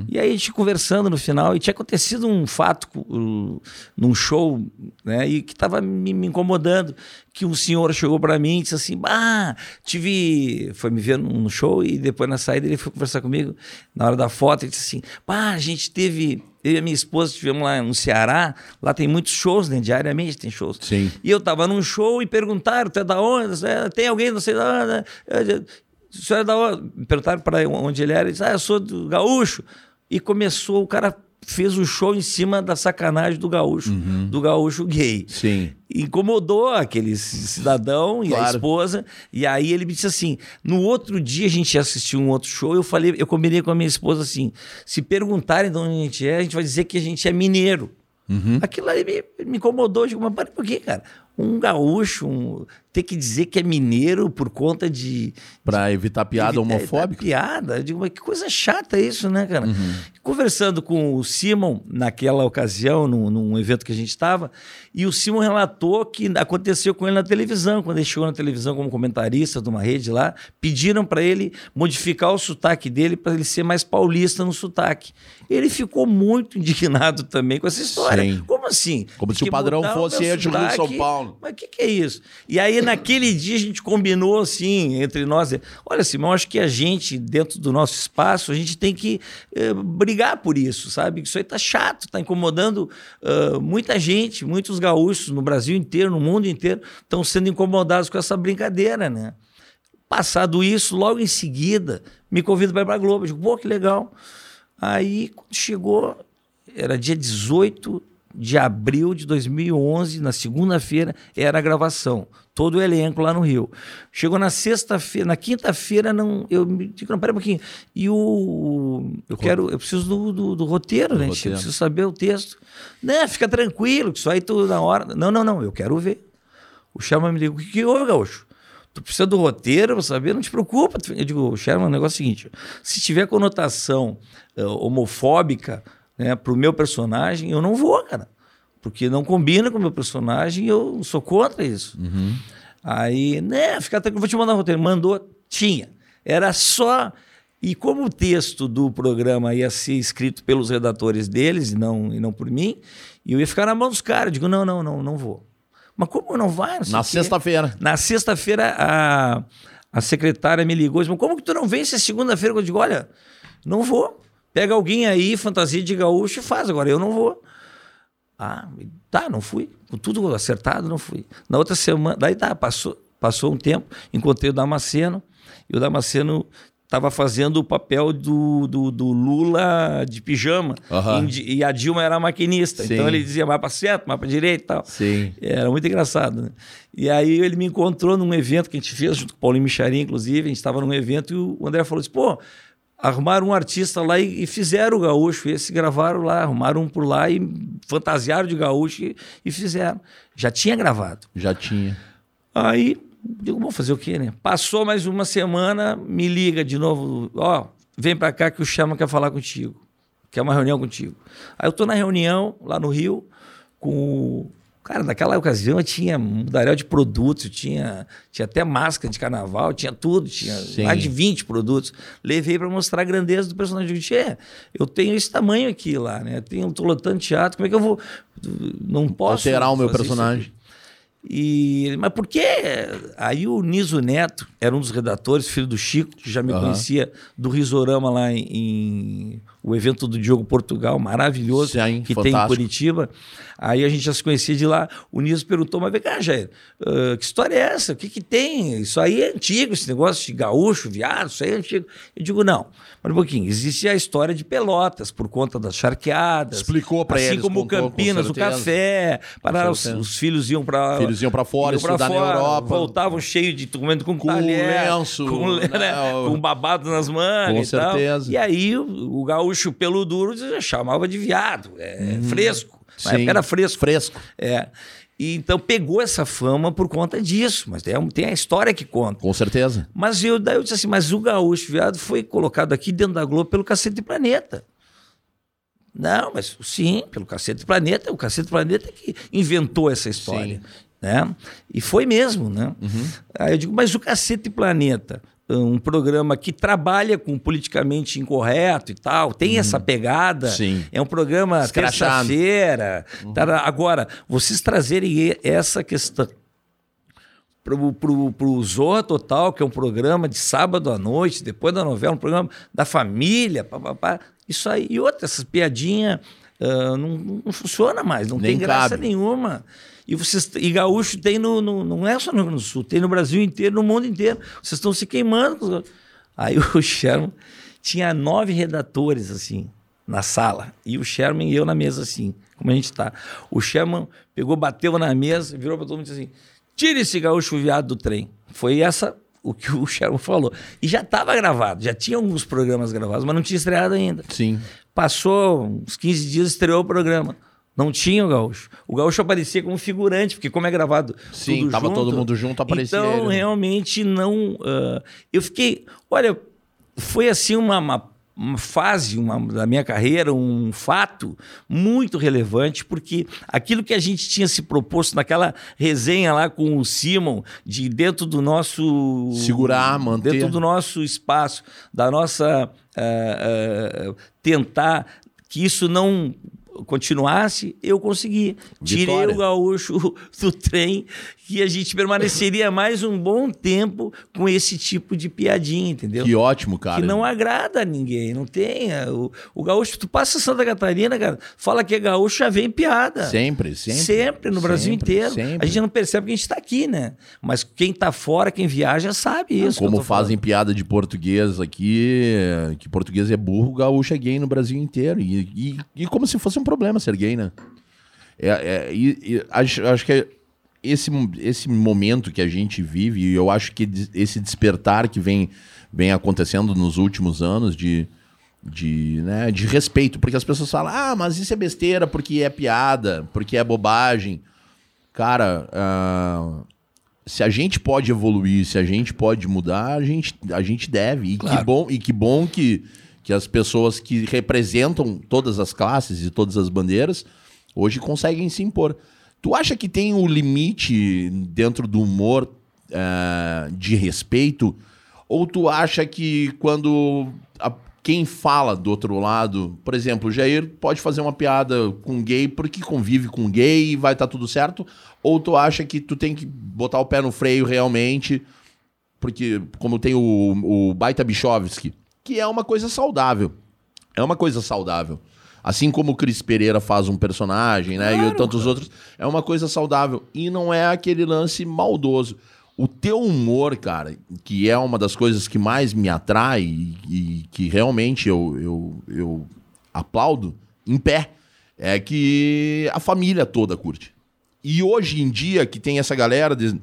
E aí a gente conversando no final, e tinha acontecido um fato uh, num show, né, e que estava me, me incomodando, que um senhor chegou para mim e disse assim, ah, tive... Foi me ver no show e depois na saída ele foi conversar comigo, na hora da foto, ele disse assim, pá, a gente teve... Eu e a minha esposa estivemos lá no Ceará, lá tem muitos shows, né? Diariamente tem shows. Sim. E eu tava num show e perguntaram, tu é da onde? Tem alguém, não sei da onde? O senhor é da onde? Me perguntaram para onde ele era. Ele disse, ah, eu sou do Gaúcho. E começou, o cara fez o show em cima da sacanagem do gaúcho, do gaúcho gay. Sim. Incomodou aquele cidadão e a Claro. esposa. E aí ele me disse assim: no outro dia a gente ia assistir um outro show. Eu falei, eu combinei com a minha esposa assim: se perguntarem de onde a gente é, a gente vai dizer que a gente é mineiro. Aquilo aí me, me incomodou. Eu digo, mas para por quê, cara? Um gaúcho um- ter que dizer que é mineiro por conta de. Pra evitar piada Evita- homofóbica. é, piada. Eu digo, mas que coisa chata isso, né, cara? Conversando com o Simon naquela ocasião, num, num evento que a gente estava, e o Simon relatou que aconteceu com ele na televisão, quando ele chegou na televisão como comentarista de uma rede lá, pediram para ele modificar o sotaque dele para ele ser mais paulista no sotaque. Ele ficou muito indignado também com essa história. Sim. Como assim? Como se o padrão fosse meu entre Rio e São? Paulo. Mas o que, que é isso? E aí, naquele dia, a gente combinou assim, entre nós: olha, Simão, acho que a gente, dentro do nosso espaço, a gente tem que eh, brigar por isso, sabe? Isso aí tá chato, tá incomodando ah, muita gente, muitos gaúchos no Brasil inteiro, no mundo inteiro, estão sendo incomodados com essa brincadeira, né? Passado isso, logo em seguida, me convido para ir para a Globo. Eu digo, pô, que legal. Aí, quando chegou, era dia 18 de abril de 2011, na segunda-feira, era a gravação. Todo o elenco lá no Rio. Chegou na sexta-feira, na quinta-feira, não, eu me digo, não, pera um pouquinho. E o. Eu quero, eu preciso do, do, do roteiro, né? roteiro. Eu preciso saber o texto. Não, fica tranquilo, que isso aí tudo na hora. Não, não, não, eu quero ver. O Sherman me liga, o que, que houve, Gaúcho? Tu precisa do roteiro pra saber? Não te preocupa. Eu digo, Sherman, o negócio é o seguinte: se tiver conotação eh, homofóbica né, pro meu personagem, eu não vou, cara. Porque não combina com o meu personagem e eu sou contra isso. Aí, né, fica tranquilo, vou te mandar o roteiro. Mandou, tinha. Era só. E como o texto do programa ia ser escrito pelos redatores deles e não, e não por mim, eu ia ficar na mão dos caras. Eu digo, não, não, não, não vou. Mas como não vai? Não Na sexta-feira. Na sexta-feira, a, a secretária me ligou e disse: "Mas como que tu não vem se é segunda-feira? Eu digo: olha, não vou. Pega alguém aí, fantasia de gaúcho e faz. Agora eu não vou. Ah, tá, não fui. Com tudo acertado, não fui. Na outra semana, daí tá, passou, passou um tempo, encontrei o Damasceno, e o Damasceno estava fazendo o papel do, do, do Lula de pijama, Aham. e, e a Dilma era maquinista. Sim. Então ele dizia para centro, mais para direita e tal. Sim. Era muito engraçado, né? E aí ele me encontrou num evento que a gente fez, junto com o Paulinho Micharia, inclusive, a gente estava num evento e o André falou assim, pô, arrumaram um artista lá e, e fizeram o gaúcho, esse gravaram lá, arrumaram um por lá e fantasiaram de gaúcho e, e fizeram. Já tinha gravado. Já tinha. Aí, digo, vou fazer o quê, né? Passou mais uma semana, me liga de novo, ó, vem pra cá que o Chama quer falar contigo, quer uma reunião contigo. Aí eu tô na reunião lá no Rio com o... Cara, naquela ocasião eu tinha um mudaréu de produtos, eu tinha, tinha até máscara de carnaval, tinha tudo, tinha Sim. mais de 20 produtos. Levei para mostrar a grandeza do personagem. Eu disse, "Tchê, eu tenho esse tamanho aqui lá, né? Tenho, tô lotando teatro, como é que eu vou... Não posso... Alterar o meu isso personagem. aqui." E ele, mas por que? Aí o Niso Neto era um dos redatores, filho do Chico, que já me Aham. conhecia do Risorama lá em, em- o evento do Diogo Portugal, maravilhoso, Sim, que tem em fantástico. Curitiba. Aí a gente já se conhecia de lá. O Niso perguntou, mas vem cá, Jair, ah, que história é essa? O que que tem? Isso aí é antigo, esse negócio de gaúcho, viado, isso aí é antigo. Eu digo, não. Mas um pouquinho, existe a história de Pelotas, por conta das charqueadas. Explicou pra assim eles, como o contou, com Campinas, o café, para os, os filhos iam para Filhos iam pra fora, iam pra estudar na Europa. voltavam cheios de comendo com, Com talher, lenço, com, né, né, com babado nas mangas Com e tal. certeza. E aí o, o gaúcho pelo duro já chamava de viado, é fresco. Na Sim. era fresco. Fresco. É. E então pegou essa fama por conta disso, mas tem, tem a história que conta. Com certeza. Mas eu, daí eu disse assim, mas o gaúcho viado foi colocado aqui dentro da Globo pelo Cacete Planeta. Não, mas sim, pelo Cacete Planeta, o Cacete Planeta que inventou essa história. Sim. Né? E foi mesmo, né? Aí eu digo, mas o Cacete Planeta um programa que trabalha com politicamente incorreto e tal, tem essa pegada. Sim. É um programa terça-feira. tará. Agora, vocês trazerem essa questão pro, pro, pro Zorra Total, que é um programa de sábado à noite, depois da novela, um programa da família, papapá, isso aí. E outra, essas piadinhas ah, não, não funciona mais, não Nem tem graça cabe. nenhuma. E, vocês, e gaúcho tem no, no- não é só no Rio Grande do Sul, tem no Brasil inteiro, no mundo inteiro. Vocês estão se queimando. Aí o Sherman tinha nove redatores, assim, na sala. E o Sherman e eu na mesa, assim, como a gente tá. O Sherman pegou, bateu na mesa, virou para todo mundo e disse assim: tire esse gaúcho viado do trem. Foi essa o que o Sherman falou. E já estava gravado, já tinha alguns programas gravados, mas não tinha estreado ainda. Sim. Passou uns 15 dias, estreou o programa. Não tinha o gaúcho. O gaúcho aparecia como figurante, porque como é gravado Sim, tudo tava junto, todo mundo junto, aparecia Então, ele. realmente não... ah, eu fiquei... Olha, foi assim uma, uma, uma fase uma, da minha carreira, um fato muito relevante, porque aquilo que a gente tinha se proposto naquela resenha lá com o Simon, de dentro do nosso... Segurar, manter. Dentro do nosso espaço, da nossa... ah, ah, tentar que isso não continuasse, eu consegui. Tirei o gaúcho do trem e a gente permaneceria mais um bom tempo com esse tipo de piadinha, entendeu? Que ótimo, cara. Que não agrada a ninguém, não tem. é, O, o gaúcho, tu passa Santa Catarina, cara, fala que é gaúcho, já vem piada. Sempre, sempre. Sempre, no Brasil Sempre, inteiro. sempre. A gente não percebe que a gente está aqui, né? Mas quem tá fora, quem viaja, sabe isso. que Como fazem falando. piada de português aqui, que português é burro, gaúcho é gay no Brasil inteiro. E, e, e como se fosse um problema ser gay, né? É, é, e- e acho, acho que é esse, esse momento que a gente vive, e eu acho que esse despertar que vem, vem acontecendo nos últimos anos de, de, né, de respeito, porque as pessoas falam, ah, mas isso é besteira porque é piada, porque é bobagem. Cara, ah, se a gente pode evoluir, se a gente pode mudar, a gente, a gente deve. E que Claro. bom, e que, bom que, que as pessoas que representam todas as classes e todas as bandeiras hoje conseguem se impor. Tu acha que tem o limite dentro do humor eh, de respeito? Ou tu acha que quando a- quem fala do outro lado, por exemplo, o Jair pode fazer uma piada com gay porque convive com gay e vai estar tudo certo? Ou tu acha que tu tem que botar o pé no freio realmente? Porque, como tem o, o Baita Bichovski, que é uma coisa saudável. É uma coisa saudável. Assim como o Cris Pereira faz um personagem, né? e Claro, tantos cara. outros. É uma coisa saudável. E não é aquele lance maldoso. O teu humor, cara, que é uma das coisas que mais me atrai e, e que realmente eu, eu, eu aplaudo em pé, é que a família toda curte. E hoje em dia, que tem essa galera de-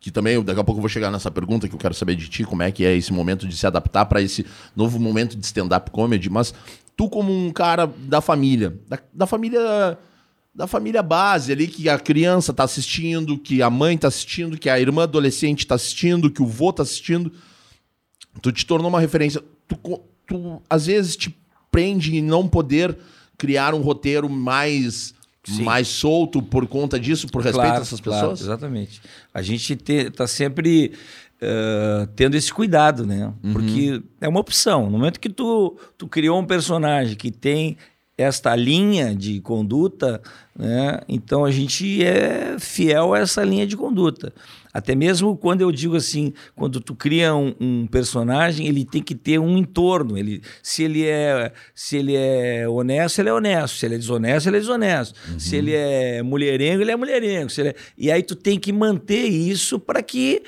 que também daqui a pouco eu vou chegar nessa pergunta que eu quero saber de ti, como é que é esse momento de se adaptar para esse novo momento de stand-up comedy, mas tu como um cara da família, da, da família da família base ali, que a criança tá assistindo, que a mãe tá assistindo, que a irmã adolescente tá assistindo, que o vô tá assistindo, tu te tornou uma referência. Tu, tu às vezes te prende em não poder criar um roteiro mais, Sim. mais solto por conta disso, por respeito Claro, a essas claro, pessoas? exatamente. A gente está sempre eh, tendo esse cuidado, né? Uhum. Porque é uma opção. No momento que tu, tu criou um personagem que tem esta linha de conduta, né? então a gente é fiel a essa linha de conduta. Até mesmo quando eu digo assim, quando tu cria um, um personagem, ele tem que ter um entorno. Ele, se ele é se ele é honesto, ele é honesto. Se ele é desonesto, ele é desonesto. Se ele é mulherengo, ele é mulherengo. É- E aí tu tem que manter isso para que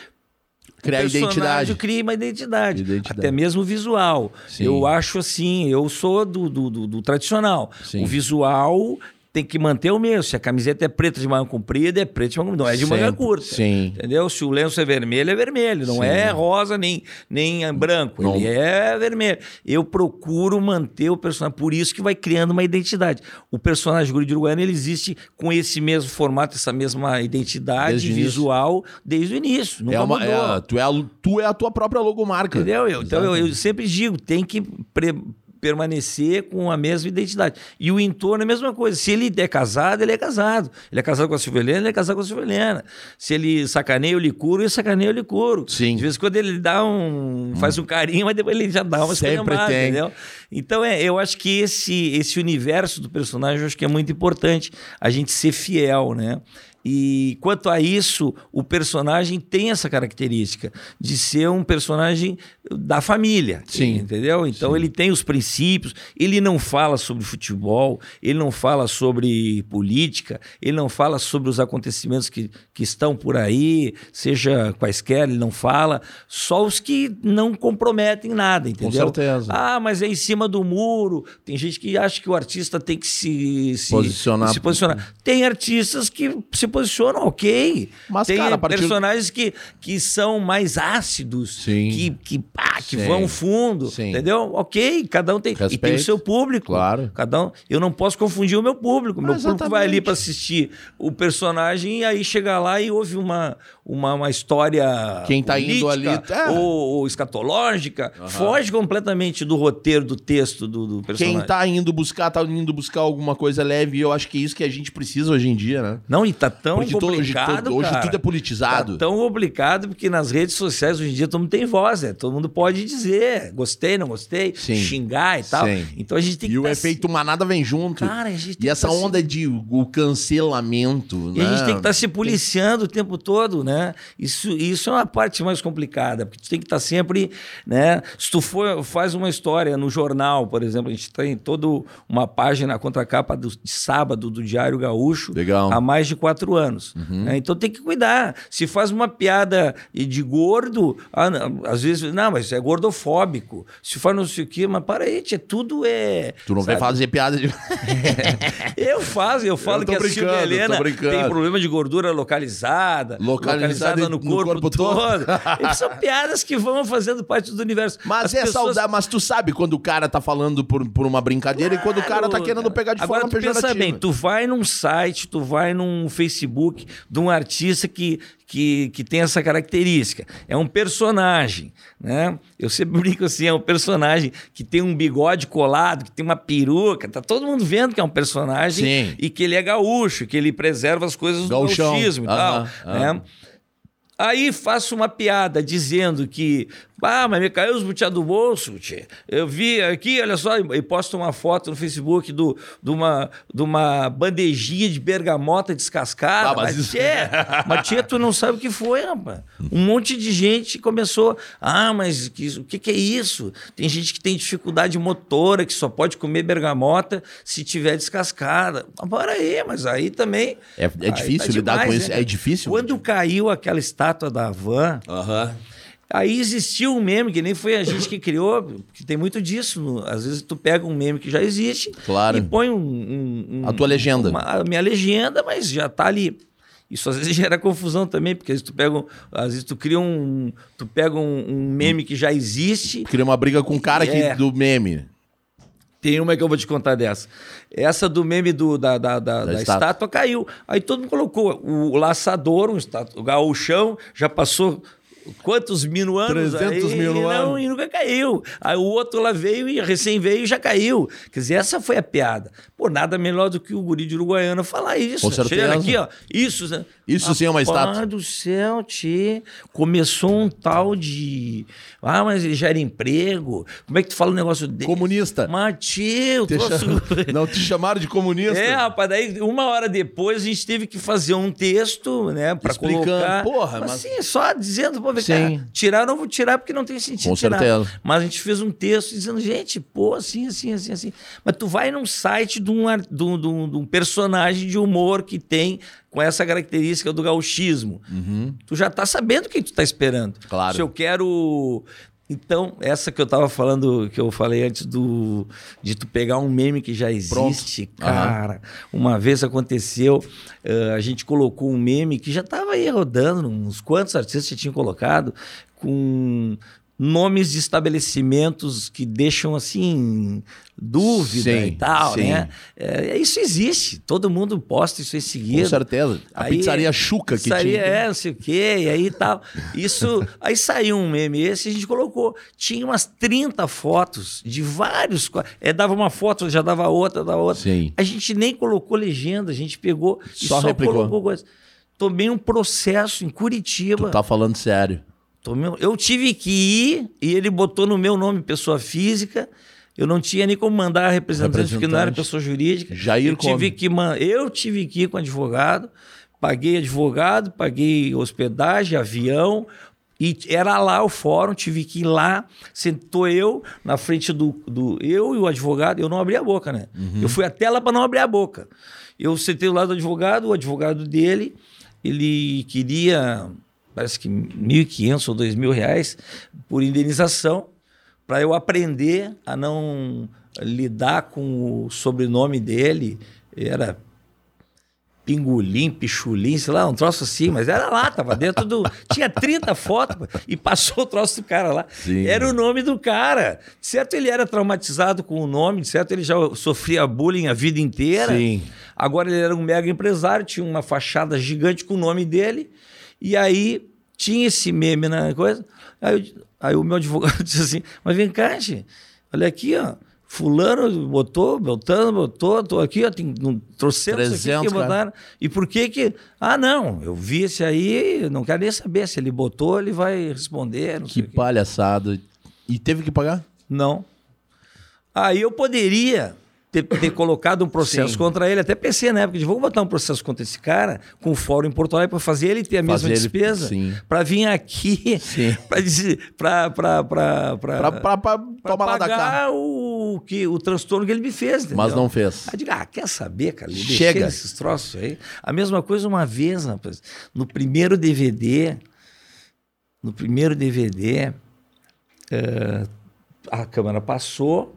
Criar o identidade. cria uma identidade, Identidade. até mesmo visual. Sim. Eu acho assim, eu sou do, do, do- do tradicional. Sim. O visual tem que manter o mesmo. Se a camiseta é preta de manga comprida, é preta de manga comprida, não é de manga Sempre. curta. Sim. Entendeu? Se o lenço é vermelho, é vermelho. Não Sim. é rosa nem, nem é branco. Não. Ele é vermelho. Eu procuro manter o personagem. Por isso que vai criando uma identidade. O personagem Guri de Uruguaiana, ele existe com esse mesmo formato, essa mesma identidade Desde visual desde o início. Nunca É uma, mudou. é, tu, é a, tu é a tua própria logomarca. Entendeu? Eu- então eu, eu sempre digo, tem que pre- permanecer com a mesma identidade. E o entorno é a mesma coisa. Se ele é casado, ele é casado. Ele é casado com a Silvelena, ele é casado com a Silvelena. Se ele sacaneia o licuro, ele sacaneia o licuro. Sim. De vez em quando ele dá um. faz um carinho, mas depois ele já dá uma Sempre tem. entendeu? Então, é, eu acho que esse, esse universo do personagem, eu acho que é muito importante a gente ser fiel, né? E quanto a isso, o personagem tem essa característica de ser um personagem da família. Sim. Entendeu? Então ele tem os princípios, ele não fala sobre futebol, ele não fala sobre política, ele não fala sobre os acontecimentos que, que estão por aí, seja quaisquer, ele não fala, só os que não comprometem nada, entendeu? certeza. Ah, mas é em cima do muro. Tem gente que acha que o artista tem que se, se Posicionar. se posicionar. Tem artistas que se posicionam ok. Mas, tem cara, partir- personagens que, que são mais ácidos, Sim. que, que, pá, que Sim. vão fundo, Sim. entendeu? Ok, cada um tem. E tem Respeito. o seu público. Claro. Cada um. Eu não posso confundir o meu público. Meu público vai ali para assistir o personagem e aí chega lá e ouve uma, uma, uma história. Quem tá indo política ali- é. Ou, ou escatológica. Foge completamente do roteiro, do texto do, do personagem. Quem tá indo buscar, tá indo buscar alguma coisa leve, e eu acho que é isso que a gente precisa hoje em dia, né? Não, e tá tão Porque complicado, hoje cara. tudo é politizado. Tá tão complicado porque nas redes sociais hoje em dia todo mundo tem voz, né? Todo mundo pode dizer gostei, não gostei, Sim. xingar e tal. Sim. Então a gente tem E que o tá efeito manada vem junto. Cara, a gente tem e essa tá se- onda de o cancelamento, E a gente né? tem que estar se policiando o tempo todo, né? Isso, isso é uma parte mais complicada, porque tu tem que estar sempre, né? Se tu for, faz uma história no jornal, por exemplo, a gente tem toda uma página, a contracapa do, de sábado do Diário Gaúcho Legal. há mais de quatro anos. né? Então tem que cuidar. Se faz uma piada de gordo, ah, não, às vezes, não, mas é gordofóbico. Se faz não sei o quê, mas para aí, tia, tudo é. Tu não vai sabe? fazer piada de. Eu faço, eu falo tô que a Silvia Helena tem problema de gordura localizada, Localizada no, no corpo, corpo todo. todo. São piadas que vão fazendo parte do universo. Mas As é pessoas- saudável, mas tu sabe quando o cara tá falando por, por uma brincadeira e quando o cara tá Claro, querendo pegar de Agora, forma tu pensa bem, tu vai num site, tu vai num Facebook de um artista que, que, que tem essa característica. É um personagem, né? Eu sempre brinco assim, é um personagem que tem um bigode colado, que tem uma peruca, tá todo mundo vendo que é um personagem Sim. e que ele é gaúcho, que ele preserva as coisas Gauchão. do gauchismo e tal, Aham, aham. né? Aí faço uma piada dizendo que, ah, mas me caiu os butiá do bolso, tchê. Eu vi aqui, olha só, e posto uma foto no Facebook do, de, uma, de uma bandejinha de bergamota descascada. Ah, mas mas, isso- tchê, mas tchê, tu não sabe o que foi, rapaz. Um monte de gente começou, ah, mas que, o que, que é isso? Tem gente que tem dificuldade motora, que só pode comer bergamota se tiver descascada. Mas para aí, mas aí também... É- é aí difícil lidar com isso, é difícil. Quando caiu aquela estátua da van, Aham. Aí existiu um meme que nem foi a gente que criou, que tem muito disso. Às vezes tu pega um meme que já existe Claro. e põe um, um- um- A tua legenda. uma- a minha legenda, mas já tá ali. Isso às vezes gera confusão também, porque às vezes tu pega, um- às vezes tu cria um, tu pega um, um meme que já existe Queria uma briga com o cara que, É. do meme. tem uma que eu vou te contar dessa. Essa do meme do, da, da, da, da estátua. estátua. caiu. Aí todo mundo colocou o laçador, um estátua, o gauchão, já passou quantos mil anos 300 aí, mil e não, anos. E nunca caiu. Aí o outro lá veio e recém veio e já caiu. Quer dizer, essa foi a piada. Pô, nada melhor do que o guri de Uruguaiana falar isso. Com certeza. Chega aqui, ó. Isso, né? Isso sim é uma estátua. do céu, tchê. Começou um tal de... Ah, mas ele já era emprego. Como é que tu fala um negócio desse? Comunista. Mas, tchê, eu Te troço... cham- Não te chamaram de comunista? É, rapaz, daí uma hora depois a gente teve que fazer um texto, né, pra Explicando, colocar. porra, mas, sim, só dizendo, pô, cá, tirar eu não vou tirar porque não tem sentido Com tirar. certeza. Mas a gente fez um texto dizendo, gente, pô, assim, assim, assim, assim. Mas tu vai num site de um, de um- de um personagem de humor que tem com essa característica do gauchismo. Tu já tá sabendo o que tu tá esperando. Uhum. Claro. Se eu quero... Então, essa que eu tava falando, que eu falei antes do de tu pegar um meme que já existe, Pronto. Cara. Uma vez aconteceu, eh, a gente colocou um meme que já tava aí rodando, uns quantos artistas já tinham colocado, com nomes de estabelecimentos que deixam assim dúvida Sim, e tal, sim. né? É, isso existe, todo mundo posta isso em seguida. Com certeza. A Aí- pizzaria Chuca que pizzaria, tinha. É, não sei o quê, e aí tal. Isso, aí saiu um meme esse e a gente colocou. Tinha umas 30 fotos de vários. É, dava uma foto, já dava outra, dava outra. Sim. A gente nem colocou legenda, a gente pegou e Só só, replicou. colocou coisa. Tomei um processo em Curitiba. Tu tá falando sério. Eu tive que ir e ele botou no meu nome pessoa física. Eu não tinha nem como mandar representante, porque não era Representante. pessoa jurídica. Jair eu tive come. que Eu tive que ir com advogado, paguei advogado, paguei hospedagem, avião. E era lá o fórum, tive que ir lá. Sentou eu na frente do, do. Eu e o advogado, eu não abri a boca, né? Uhum. Eu fui até lá para não abrir a boca. Eu sentei do lado do advogado, o advogado dele, ele queria, parece que 1.500 ou 2.000 reais por indenização para eu aprender a não lidar com o sobrenome dele. Era Pingolim, Pichulim, sei lá, um troço assim, mas era lá, tava dentro do. Tinha 30 fotos e passou o troço do cara lá. Sim. Era o nome do cara. Certo, ele era traumatizado com o nome, certo, ele já sofria bullying a vida inteira. Sim. Agora ele era um mega empresário, tinha uma fachada gigante com o nome dele, e aí tinha esse meme na coisa. Aí, eu- aí o meu advogado disse assim: Mas vem cá, gente, olha aqui, ó. Fulano botou, Beltano botou, tô aqui, ó, tem um, trocentos aqui 300, que cara. botaram. E por que que... Ah, não, eu vi esse aí, não quero nem saber. Se ele botou, ele vai responder, Que sei o quê. palhaçada. E teve que pagar? Não. Aí eu poderia ter, ter colocado um processo Sim. contra ele. Até pensei na época de vou botar um processo contra esse cara com o fórum em Porto Alegre para fazer ele ter a mesma ele- despesa. Para vir aqui para para pagar o que o transtorno que ele me fez. entendeu? Mas não fez. Aí digo, ah, quer saber, cara? Eu Chega. esses troços aí. A mesma coisa uma vez, rapaz, no primeiro DVD, no primeiro DVD, eh, a câmera passou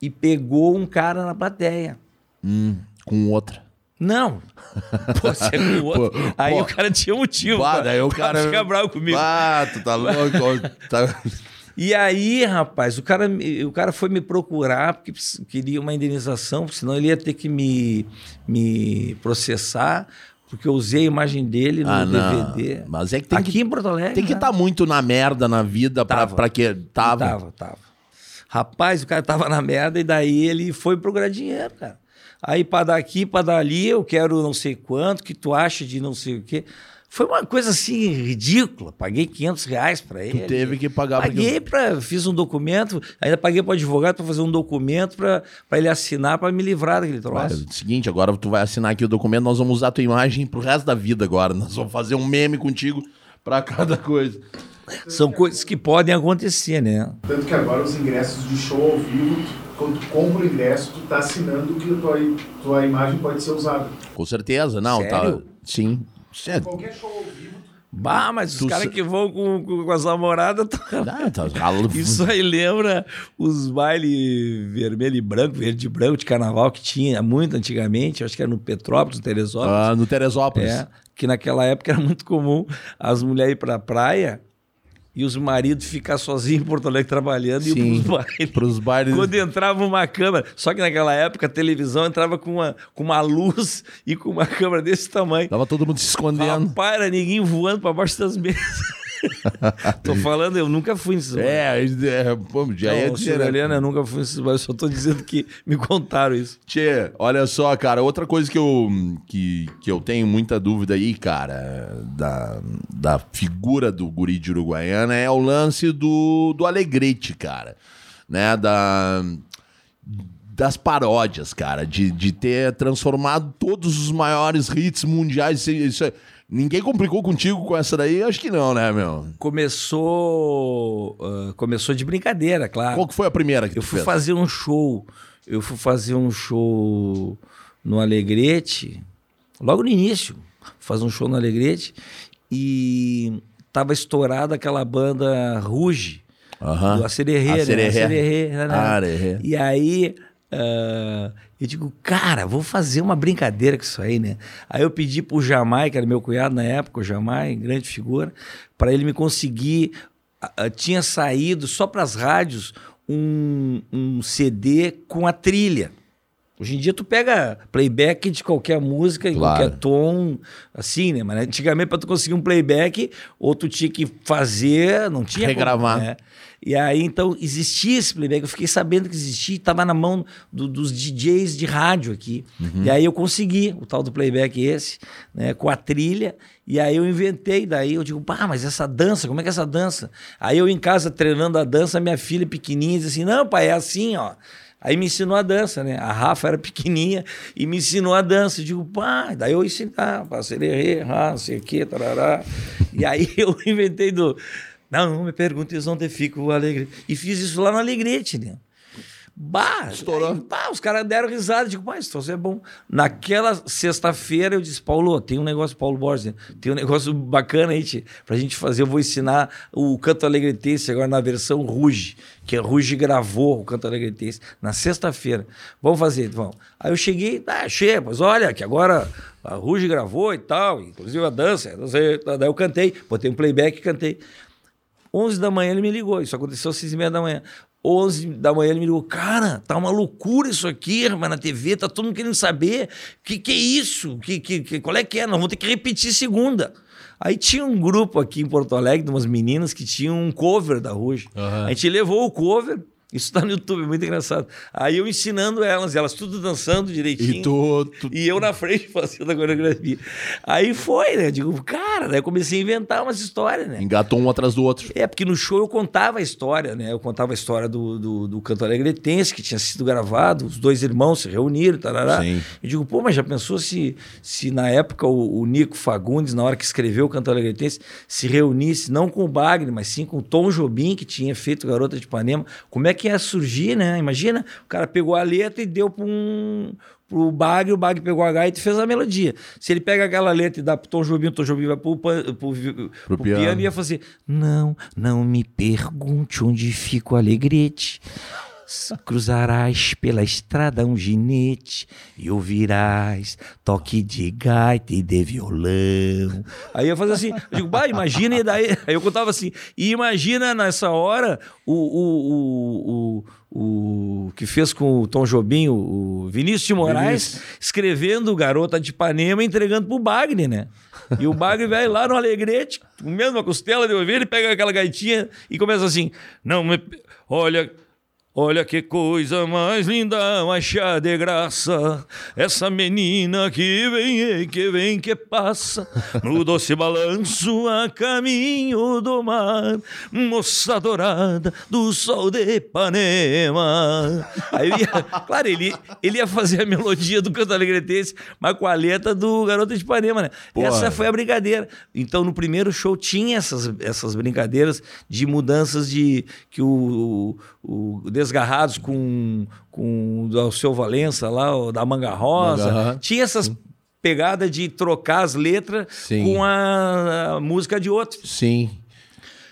e pegou um cara na plateia. Hum, com outra. Não. Pô, você é com outro. Pô, aí pô. o cara tinha motivo. Daí o cara. ficar bravo comigo. Ah, tu tá louco. tá... E aí, rapaz, o cara, o cara foi me procurar porque queria uma indenização, porque senão ele ia ter que me, me processar, porque eu usei a imagem dele no Ah, não. DVD. Mas é que tem Aqui que em Porto Alegre. Tem que né? estar muito na merda na vida pra que. Tava. Tava, tava. Rapaz, o cara tava na merda e daí ele foi procurar dinheiro, cara. Aí pra daqui, pra dali, eu quero não sei quanto, que tu acha de não sei o quê. Foi uma coisa assim ridícula. Paguei 500 reais pra ele. teve que pagar Paguei para fiz um documento, ainda paguei para advogado para fazer um documento para ele assinar para me livrar daquele troço. seguinte, agora tu vai assinar aqui o documento, nós vamos usar a tua imagem pro resto da vida agora. Nós vamos fazer um meme contigo pra cada coisa. São coisas que podem acontecer, né? Tanto que agora os ingressos de show ao vivo, quando tu compra o ingresso, tu tá assinando que a tua, tua imagem pode ser usada. Com certeza, não, tá. Sério? Sim. Sério. Qualquer show ao vivo, Bah, mas os caras que vão com, com, com as namoradas. tá- tá- Isso aí lembra os bailes vermelho e branco, verde e branco de carnaval que tinha muito antigamente, eu acho que era no Petrópolis, no Teresópolis. Ah, no Teresópolis. É, que naquela época era muito comum as mulheres ir pra praia e os maridos ficar sozinhos em Porto Alegre trabalhando e Sim, ir pros bailes. pros bailes. Quando entrava uma câmera, só que naquela época a televisão entrava com uma, com uma luz e com uma câmera desse tamanho. Tava todo mundo se escondendo. Rapaz, era ninguém voando pra baixo das mesas. tô falando, eu nunca fui nesses. É, é, pô, já ia Não, dizer, senhor né? Helena, eu nunca fui nesses bailes, só tô dizendo que me contaram isso. Tchê, olha só, cara, outra coisa que eu, que, que eu tenho muita dúvida aí, cara, da, da figura do guri de Uruguaiana é o lance do, do Alegrete, cara, né, da, das paródias, cara, de, de ter transformado todos os maiores hits mundiais, isso, isso é- ninguém complicou contigo com essa daí? Acho que não, né, meu? Começou, ah, começou de brincadeira, claro. Qual que foi a primeira que Eu fui fez? fazer um show. Eu fui fazer um show no Alegrete, logo no início. Fazer um show no Alegrete e tava estourada aquela banda Ruge. Do Acererê, né? Acererê. Acererê, né? Arerê. E aí, ah, eu digo, cara, vou fazer uma brincadeira com isso aí, né? Aí eu pedi pro Jamai, que era meu cunhado na época, o Jamai, grande figura, para ele me conseguir tinha saído só para as rádios um, um CD com a trilha. Hoje em dia tu pega playback de qualquer música, em Claro. qualquer tom, assim, né? Mas antigamente para tu conseguir um playback, ou tu tinha que fazer, não tinha como, Regravar. né? E aí então existia esse playback, eu fiquei sabendo que existia, estava na mão do- dos DJs de rádio aqui. E aí eu consegui o tal do playback esse, né, com a trilha, e aí eu inventei, daí eu digo, pá, mas essa dança, como é que é essa dança? Aí eu em casa treinando a dança, minha filha pequenininha diz assim: "Não, pai, é assim, ó". Aí me ensinou a dança, né? A Rafa era pequenininha e me ensinou a dança. Eu digo, pá, daí eu parceria, ah, não sei o quê, tarará. E aí eu inventei do. Não, me perguntes onde fica o Alegrete. E fiz isso lá no Alegrete, né? Bah, Estourou. aí, bah, os caras deram risada. Digo, mas isso é bom. Naquela sexta-feira eu disse, Paulo, tem um negócio, Paulo Borges, né? tem um negócio bacana aí tchê, pra gente fazer. Eu vou ensinar o canto alegretense agora na versão Ruge, que a Ruge gravou o canto alegretense na sexta-feira. Vamos fazer, vamos. Aí eu cheguei, ah, che, mas olha, que agora a Ruge gravou e tal, inclusive a dança. Daí eu cantei, botei um playback e cantei. 11 da manhã ele me ligou. Isso aconteceu às 6 e meia da manhã. 11 da manhã ele me ligou. Cara, tá uma loucura isso aqui, mas na TV, tá todo mundo querendo saber. Que que é isso? Que, que, que- qual é que é? Nós vamos ter que repetir segunda. Aí tinha um grupo aqui em Porto Alegre, de umas meninas que tinham um cover da Ruge. A gente levou o cover. Isso tá no YouTube, é muito engraçado. Aí eu ensinando elas, elas tudo dançando direitinho. E tu- E eu na frente fazendo a coreografia. Aí foi, né? Eu digo, cara, daí eu comecei a inventar umas histórias, né? engatou um atrás do outro. É, porque no show eu contava a história, né? Eu contava a história do, do, do Canto Alegretense, que tinha sido gravado, os dois irmãos se reuniram, tarará. Sim. Eu digo, pô, mas já pensou se, se na época o, o Nico Fagundes, na hora que escreveu o Canto Alegretense, se reunisse não com o Bagre, mas sim com o Tom Jobim, que tinha feito Garota de Ipanema, como é que ia surgir, né? Imagina, o cara pegou a letra e deu para um pro Bagre, o Bagre pegou a gaita e fez a melodia. Se ele pega aquela letra e dá pro Tom Jobim, o Tom Jobim vai pro, pro, pro, pro piano. piano e ia fazer Não, não me pergunte onde fica o alegrete Cruzarás pela estrada um ginete e ouvirás toque de gaita e de violão. Aí eu fazia assim, eu digo, bah, imagina, e daí. Aí eu contava assim, e imagina nessa hora o, o, o, o, o que fez com o Tom Jobim, o, Vinícius de Moraes, escrevendo Garota de Ipanema e entregando pro Bagre, né? E o Bagre vai lá no Alegrete, comendo uma costela de ovelha, ele pega aquela gaitinha e começa assim: Não. Olha. Olha que coisa mais linda, mais chá de graça. Essa menina que vem, que vem, que passa. No doce balanço a caminho do mar. Moça dourada do sol de Ipanema. Aí ele ia, claro, ele, ele ia fazer a melodia do canto alegretense, mas com a letra do Garota de Ipanema, né? Porra. Essa foi a brincadeira. Então, no primeiro show tinha essas, essas brincadeiras de mudanças de que o, o, o Desgarrados com, com o seu Valença lá, o da Manga Rosa. Manga, Tinha essas pegadas de trocar as letras Sim. com a, a música de outro. Sim.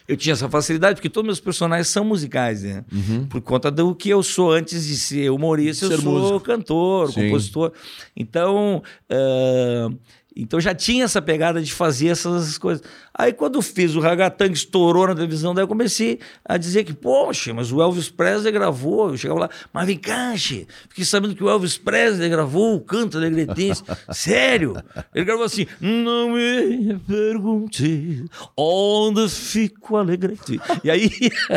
Eu tinha essa facilidade, porque todos meus personagens são musicais, né? Uhum. Por conta do que eu sou antes de ser humorista, eu Ser sou músico. cantor, Sim. compositor. Então, ah, então já tinha essa pegada de fazer essas coisas. Aí quando fiz o Ragatanga, estourou na televisão, daí eu comecei a dizer que, poxa, mas o Elvis Presley gravou. Eu chegava lá, mas vem cá, che, fiquei sabendo que o Elvis Presley gravou o canto alegretense. Sério? Ele gravou assim, não me pergunte onde fica o alegrete. E aí,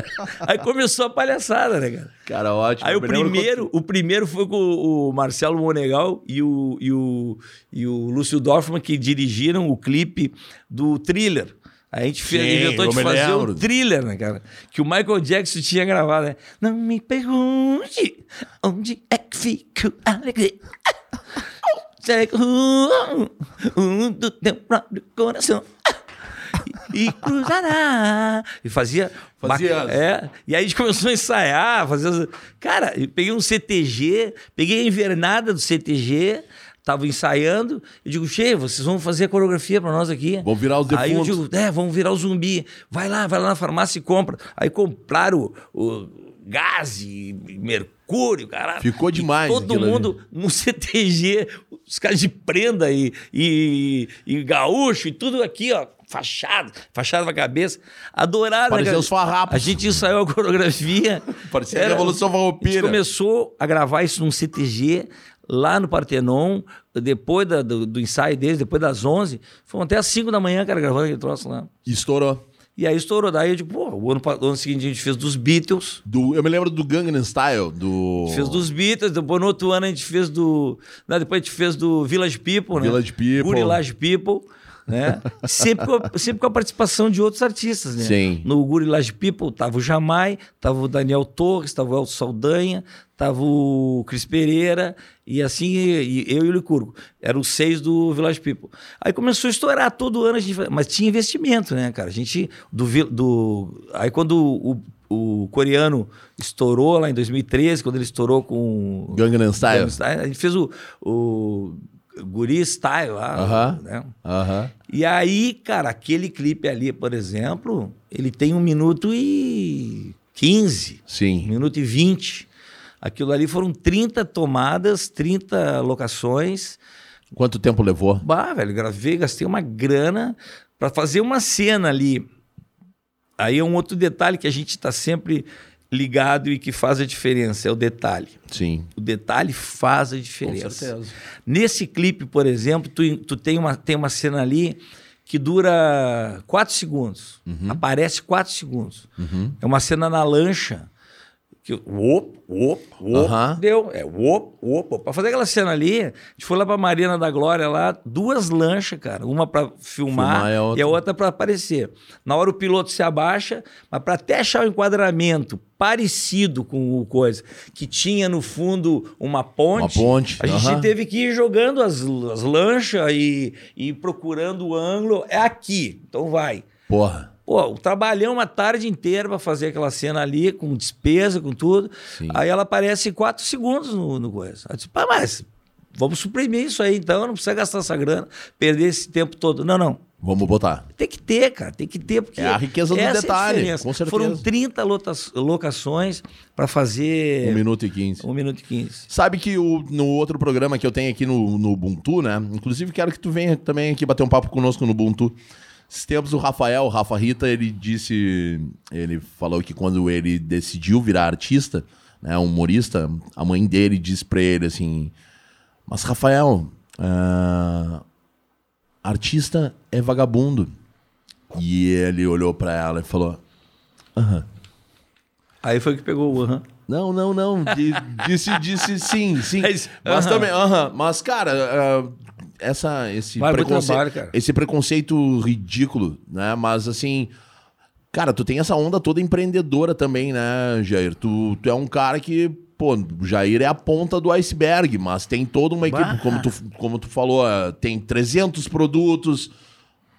aí começou a palhaçada, né, cara? Cara, ótimo. Aí o primeiro, o primeiro foi com o Marcelo Monegal e o, e o, e o Lúcio Dorfman que dirigiram o clipe do Thriller. A gente fez, Sim, inventou de fazer lembro. o thriller, né, cara? Que o Michael Jackson tinha gravado, né? Não me pergunte onde é que fica o alegria. Um do teu próprio coração. E cruzará. E fazia. Fazia- É. E aí a gente começou a ensaiar, fazer. Cara, eu peguei um CTG, peguei a invernada do CTG. Tava ensaiando, eu digo, Che, vocês vão fazer a coreografia pra nós aqui. Vão virar os Aí eu digo, é, vamos virar o zumbi. Vai lá, vai lá na farmácia e compra. Aí compraram o, o gás e mercúrio caralho. Ficou E demais todo aquilo ali. mundo no CTG, os caras de prenda e, e, e gaúcho e tudo aqui, ó, fachada, fachada pra cabeça. Adoraram. Parecia né, os farrapos. A gente ensaiou a coreografia. Parecia a Revolução A gente começou a gravar isso num CTG lá no Partenon, depois da- do, do ensaio deles, depois das 11. Fomos até às 5 da manhã, cara, gravando aquele troço lá. Estourou. E aí estourou. Daí eu digo, pô, o ano, o ano seguinte a gente fez dos Beatles. Do, eu me lembro do Gangnam Style, do... Fez dos Beatles, depois no outro ano a gente fez do. Não, depois a gente fez do Village People, né? Village People. Gurilage People, né? sempre, com a, sempre com a participação de outros artistas, né? Sim. No Gurilage People tava o Jamai, tava o Daniel Torres, tava o Elton Saldanha, tava o Cris Pereira, e assim, e, eu e o Licurgo. Eram os seis do Village People. Aí começou a estourar todo ano, a gente, mas tinha investimento, né, cara? A gente. Do, do, aí quando o, o coreano estourou lá em 2013, quando ele estourou com. Gangnam Style. Gangnam Style, A gente fez o, o Guri Style lá. Aham. né? Aham. E aí, cara, aquele clipe ali, por exemplo, ele tem um minuto e 15, um Sim. minuto e 20. Aquilo ali foram 30 tomadas, 30 locações. Quanto tempo levou? Bah, velho, gravei, gastei uma grana para fazer uma cena ali. Aí é um outro detalhe que a gente está sempre ligado e que faz a diferença, é o detalhe. Sim. O detalhe faz a diferença. Nesse clipe, por exemplo, tu, tu tem, uma, tem uma cena ali que dura 4 segundos. Aparece 4 segundos. É uma cena na lancha. Que, op, op, op, deu. É op, op, op. Pra fazer aquela cena ali, a gente foi lá pra Marina da Glória lá, duas lanchas, cara. Uma pra filmar, Filmar e a outra- e a outra pra aparecer. Na hora o piloto se abaixa, mas pra até achar o enquadramento parecido com o coisa, que tinha no fundo uma ponte, Uma ponte, a gente teve que ir jogando as, as lanchas e, e procurando o ângulo. É aqui, então vai. Porra. Pô, o trabalhão uma tarde inteira pra fazer aquela cena ali, com despesa, com tudo. Sim. Aí ela aparece quatro segundos no, no coisa. Aí eu disse, pá, mas vamos suprimir isso aí então, não precisa gastar essa grana, perder esse tempo todo. Não, não. Vamos botar. Tem que ter, cara, tem que ter, porque É a riqueza do é detalhe, diferença. com certeza. Foram 30 lotas- locações pra fazer Um minuto e quinze. um minuto e 15. Sabe que o- no outro programa que eu tenho aqui no, no Ubuntu, né? Inclusive, quero que tu venha também aqui bater um papo conosco no Ubuntu. Esses tempos, o Rafael, o Rafa Rita, ele disse. Ele falou que quando ele decidiu virar artista, né, humorista, a mãe dele disse pra ele assim: Mas, Rafael, ah, artista é vagabundo. E ele olhou pra ela e falou: Aí foi que pegou o aham. Não, não, não. Di- Disse, disse sim, sim. Mas, Mas aham. também, aham. Mas, cara, ah, essa, esse, Vai, preconce... trabalho, esse preconceito ridículo, né? Mas, assim, cara, tu tem essa onda toda empreendedora também, né, Jair? Tu, tu é um cara que, pô, Jair é a ponta do iceberg, mas tem toda uma equipe, Bah. como tu, como tu falou, ah, tem 300 produtos.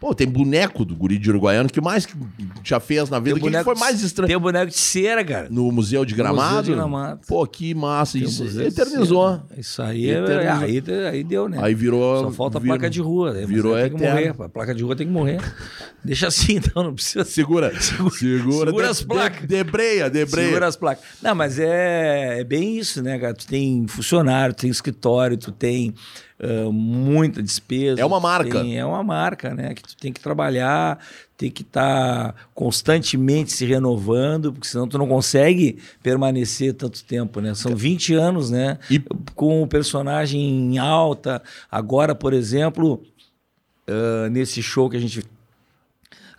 Pô, tem boneco do guri de Uruguaiano. que mais que já fez na vida? O que, foi mais estranho? Tem o boneco de cera, cara. No Museu de No Museu Gramado? de Gramado. Pô, que massa. Tem Isso eternizou. cera. Isso aí, é- Eternizou. aí, aí deu, né? Aí virou. Só falta a virou- placa de rua. né? Virou tem que morrer. A placa de rua tem que morrer. Deixa assim, então, não precisa. Segura. Segura. segura de- as placas. de- debreia, debreia. Segura as placas. Não, mas é, é bem isso, né, cara? Tu tem funcionário, tu tem escritório, tu tem ah, muita despesa. É uma marca. tem- é uma marca, né? Que tu tem que trabalhar, tem que estar constantemente se renovando, porque senão tu não consegue permanecer tanto tempo, né? São 20 anos, né? E- Com o personagem em alta. Agora, por exemplo, ah, nesse show que a gente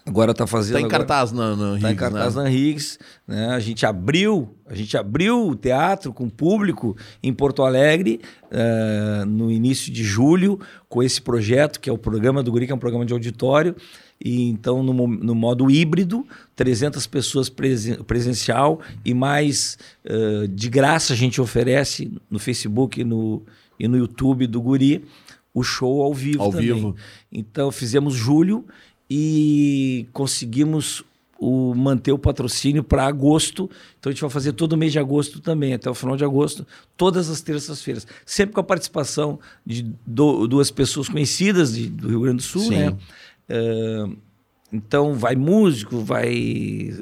agora tá fazendo... Tá em agora- cartaz na, na Tá em cartaz né? na Higgs, né? A gente abriu, a gente abriu o teatro com público em Porto Alegre eh, no início de julho com esse projeto que é o programa do Guri, que é um programa de auditório. E então no, no modo híbrido, 300 pessoas presen- presencial e mais eh, de graça a gente oferece no Facebook e no, e no YouTube do Guri o show ao vivo Ao também. vivo. Então fizemos julho e conseguimos o, manter o patrocínio para agosto. Então a gente vai fazer todo mês de agosto também, até o final de agosto, todas as terças-feiras. Sempre com a participação de do- duas pessoas conhecidas de- do Rio Grande do Sul, Sim. né? Eh, então vai músico, vai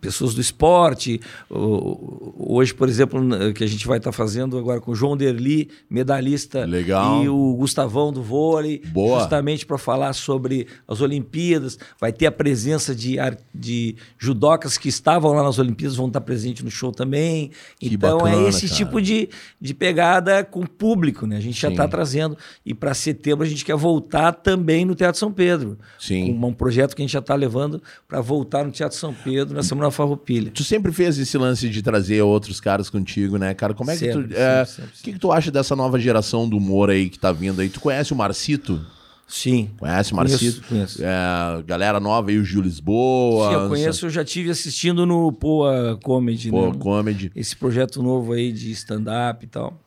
pessoas do esporte. Hoje, por exemplo, que a gente vai estar fazendo agora com o João Derli, medalhista, Legal. e o Gustavão do vôlei, Boa. justamente para falar sobre as Olimpíadas. Vai ter a presença de, de judocas que estavam lá nas Olimpíadas, vão estar presentes no show também. Que então bacana, é esse cara. tipo de, de pegada com o público, né? A gente já está trazendo. E para setembro a gente quer voltar também no Teatro São Pedro. Sim. Com um projeto que a gente já está levando para voltar no Teatro São Pedro na Semana Farroupilha. Tu sempre fez esse lance de trazer outros caras contigo, né, cara? Como é que Sempre, tu. é, O que, que tu acha dessa nova geração do humor aí que tá vindo aí? Tu conhece o Marcito? Sim. Conhece o Conheço, Marcito? conheço. É, galera nova aí, o Gil Lisboa. Sim, eu conheço, eu já tive assistindo no Poa Comedy, Pô, né? comedy. Esse projeto novo aí de stand-up e tal.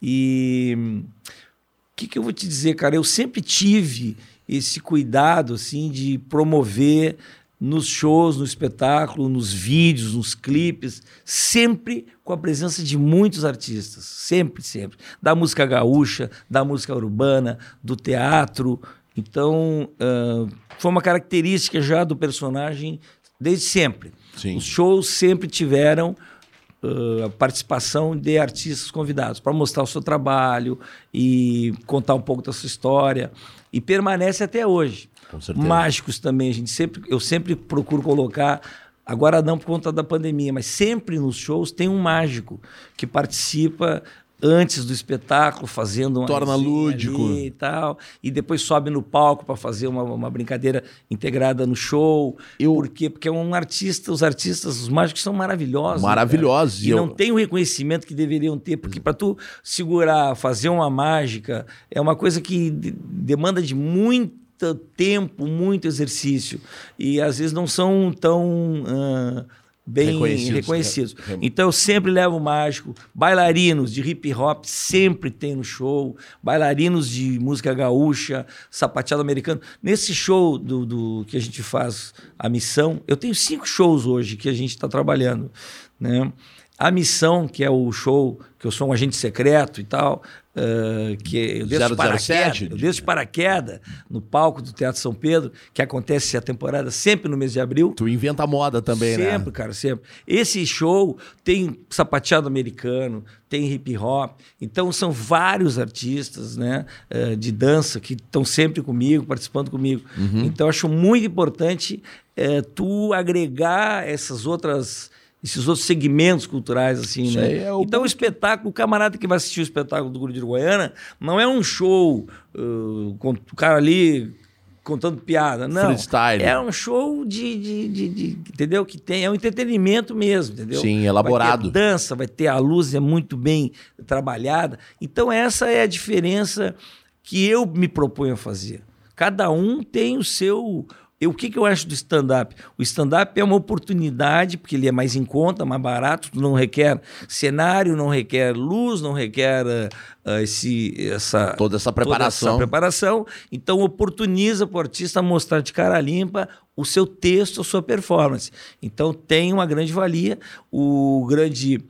E hum, o que, que eu vou te dizer, cara? Eu sempre tive esse cuidado, assim, de promover nos shows, no espetáculo, nos vídeos, nos clipes, sempre com a presença de muitos artistas. Sempre, sempre. Da música gaúcha, da música urbana, do teatro. Então, ah, foi uma característica já do personagem desde sempre. Sim. Os shows sempre tiveram uh, a participação de artistas convidados para mostrar o seu trabalho e contar um pouco da sua história. E permanece até hoje. Mágicos também, a gente sempre, eu sempre procuro colocar. Agora não por conta da pandemia, mas sempre nos shows tem um mágico que participa antes do espetáculo, fazendo uma Torna lúdico. e tal, e depois sobe no palco para fazer uma, uma brincadeira integrada no show. Eu- Por quê? Porque é um artista, os artistas, os mágicos são maravilhosos. Maravilhosos, e eu- não tem o reconhecimento que deveriam ter, porque para tu segurar, fazer uma mágica, é uma coisa que de- demanda de muito tempo, muito exercício. E às vezes não são tão. ah, Bem Reconhecidos, reconhecidos. re- re- Então eu sempre levo o mágico. Bailarinos de hip hop sempre tem no show. Bailarinos de música gaúcha, sapateado americano. Nesse show do, do que a gente faz, a missão, eu tenho cinco shows hoje que a gente está trabalhando. Né? A missão, que é o show que eu sou um agente secreto e tal, que eu desço de 007? paraquedas, eu desço de paraquedas no palco do Teatro São Pedro, que acontece a temporada sempre no mês de abril. Tu inventa moda também, sempre, né? cara, sempre. Esse show tem sapateado americano, tem hip hop. Então são vários artistas, né, de dança que estão sempre comigo, participando comigo. Uhum. Então eu acho muito importante tu agregar essas outras esses outros segmentos culturais assim, Isso né? é o Então o espetáculo, o camarada que vai assistir o espetáculo do Guru de Goiânia, não é um show uh, com o cara ali contando piada, não. Freestyle. É um show de, de, de- de- entendeu? Que tem é um entretenimento mesmo, entendeu? Sim, elaborado. Vai ter dança, vai ter a luz é muito bem trabalhada. Então essa é a diferença que eu me proponho a fazer. Cada um tem o seu eu, o que, que eu acho do stand-up? O stand-up é uma oportunidade, porque ele é mais em conta, mais barato, não requer cenário, não requer luz, não requer ah, esse, essa, Toda essa preparação. essa preparação. Então, oportuniza para o artista mostrar de cara limpa o seu texto, a sua performance. Então, tem uma grande valia. O grande.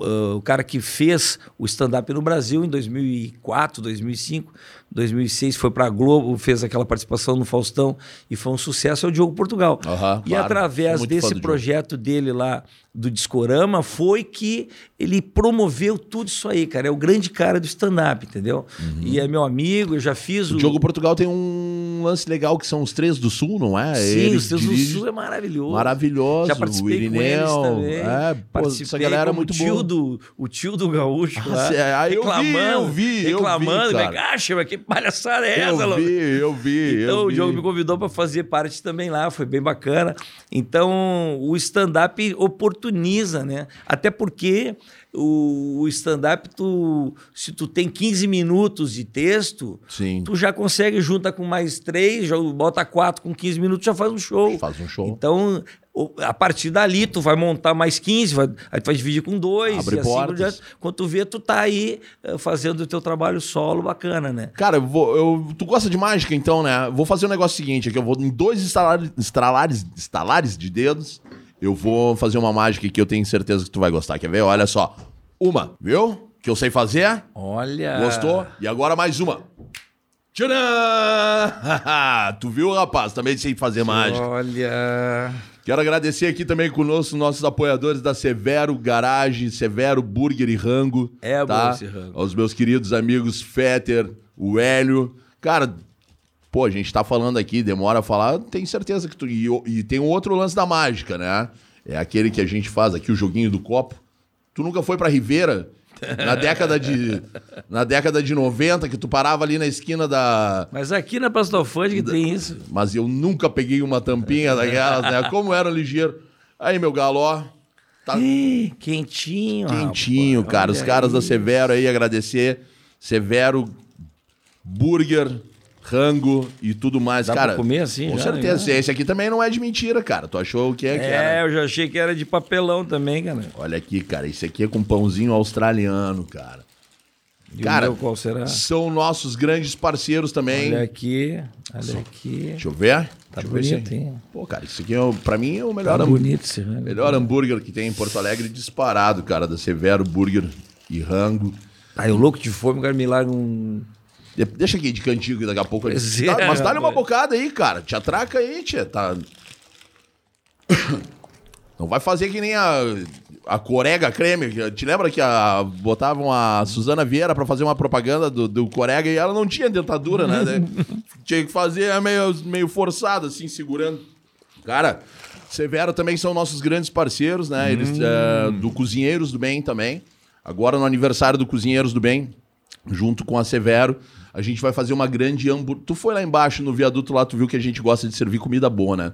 ah, o cara que fez o stand-up no Brasil em 2004, 2005, 2006 foi para a Globo, fez aquela participação no Faustão e foi um sucesso, é o Diogo Portugal. Aham, e claro. através desse do projeto dele lá do Discorama foi que ele promoveu tudo isso aí, cara. É o grande cara do stand-up, entendeu? E é meu amigo, eu já fiz Uhum. O Diogo Portugal tem um lance legal que são os três do Sul, não é? Sim, Ele os do dirige- Sul é maravilhoso. Maravilhoso. Já o participei com eles Irineu. também. É, pô, essa galera é muito o tio boa. do O tio do gaúcho Ah, lá, eu vi, reclamando, eu vi, eu vi, reclamando, cara. é que acha, mas que palhaçada é essa, Eu louco? vi, eu vi. Então eu o. Diogo me convidou para fazer parte também lá, foi bem bacana. Então o stand-up oportuniza, né? Até porque o, stand-up, tu, se tu tem 15 minutos de texto, Sim. tu já consegue, junta com mais três, já bota quatro com 15 minutos, já faz um show. Faz um show. Então, a partir dali, tu vai montar mais 15, vai, aí tu vai dividir com dois, Abre assim por portas. diante. Quando tu vê, tu tá aí eh, fazendo o teu trabalho solo bacana, né? Cara, eu vou, eu- tu gosta de mágica, então, né? Vou fazer um negócio seguinte aqui. Eu vou em dois estalares, estalares, estalares de dedos. Eu vou fazer uma mágica que eu tenho certeza que tu vai gostar. Quer ver? Olha só. Uma, viu? Que eu sei fazer. Olha. Gostou? E agora mais uma. Tcharam! tu viu, rapaz? Também sei fazer mágica. Olha. Quero agradecer aqui também conosco nossos apoiadores da Severo Garage, Severo Burger e Rango. É bom tá? esse rango. Aos meus queridos amigos Fetter, o Hélio. Cara, pô, a gente tá falando aqui, demora a falar, tenho certeza que tu. E, e tem um outro lance da mágica, né? É aquele que a gente faz aqui, o joguinho do copo. Tu nunca foi pra Ribeira? Na década de. Na década de 90, que tu parava ali na esquina da. Mas aqui na Pastofante que tem isso. Mas eu nunca peguei uma tampinha daquelas, né? Como era ligeiro. Aí, meu galo, ó. Tá Ih, quentinho, quentinho, rapaz. cara. Os caras da. Severo aí, agradecer. Severo, burger, rango e tudo mais, Dá cara. pra comer assim Com já, certeza. né? Esse aqui também não é de mentira, cara. Tu achou o que é que É, era? eu já achei que era de papelão também, cara. Olha aqui, cara. Esse aqui é com pãozinho australiano, cara. E Cara, meu qual será? São nossos grandes parceiros também. Olha aqui, olha aqui. Deixa eu ver. Tá Deixa eu ver bonito, hein? Pô, cara, isso aqui é, pra mim é o melhor Tá hambúrguer. bonito esse. Melhor hambúrguer que tem em Porto Alegre disparado, cara, da Severo Burger e Rango. Aí o louco de fome, quero me larga um... De- Deixa aqui de cantigo que daqui a pouco. Pois Tá, é, mas dá-lhe uma bocada aí, cara. Te atraca aí, tia. Tá... Não vai fazer que nem a, a Corega Creme. Te lembra que a, botavam a Suzana Vieira pra fazer uma propaganda do, do Corega e ela não tinha dentadura, né? Tinha que fazer meio, meio forçado, assim, segurando. Cara, Severo também são nossos grandes parceiros, né? Eles, é, do Cozinheiros do Bem também. Agora no aniversário do Cozinheiros do Bem, junto com a Severo, a gente vai fazer uma grande hambúrguer. Tu foi lá embaixo no viaduto lá, tu viu que a gente gosta de servir comida boa, né?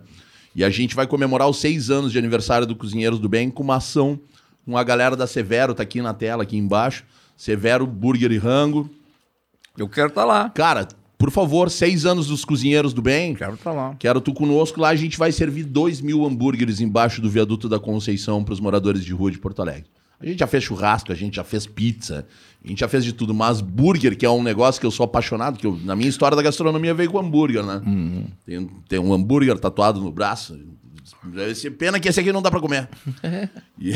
E a gente vai comemorar os seis anos de aniversário do Cozinheiros do Bem com uma ação com a galera da Severo, tá aqui na tela, aqui embaixo. Severo Burger e Rango. Eu quero estar lá. Cara, por favor, seis anos dos Cozinheiros do Bem. Quero estar lá. Quero tu conosco lá, a gente vai servir dois mil hambúrgueres embaixo do viaduto da Conceição para os moradores de rua de Porto Alegre. A gente já fez churrasco, a gente já fez pizza, a gente já fez de tudo, mas burger, que é um negócio que eu sou apaixonado, que eu- na minha história da gastronomia veio com hambúrguer, né? Tem, tem um hambúrguer tatuado no braço. Pena que esse aqui não dá pra comer. E-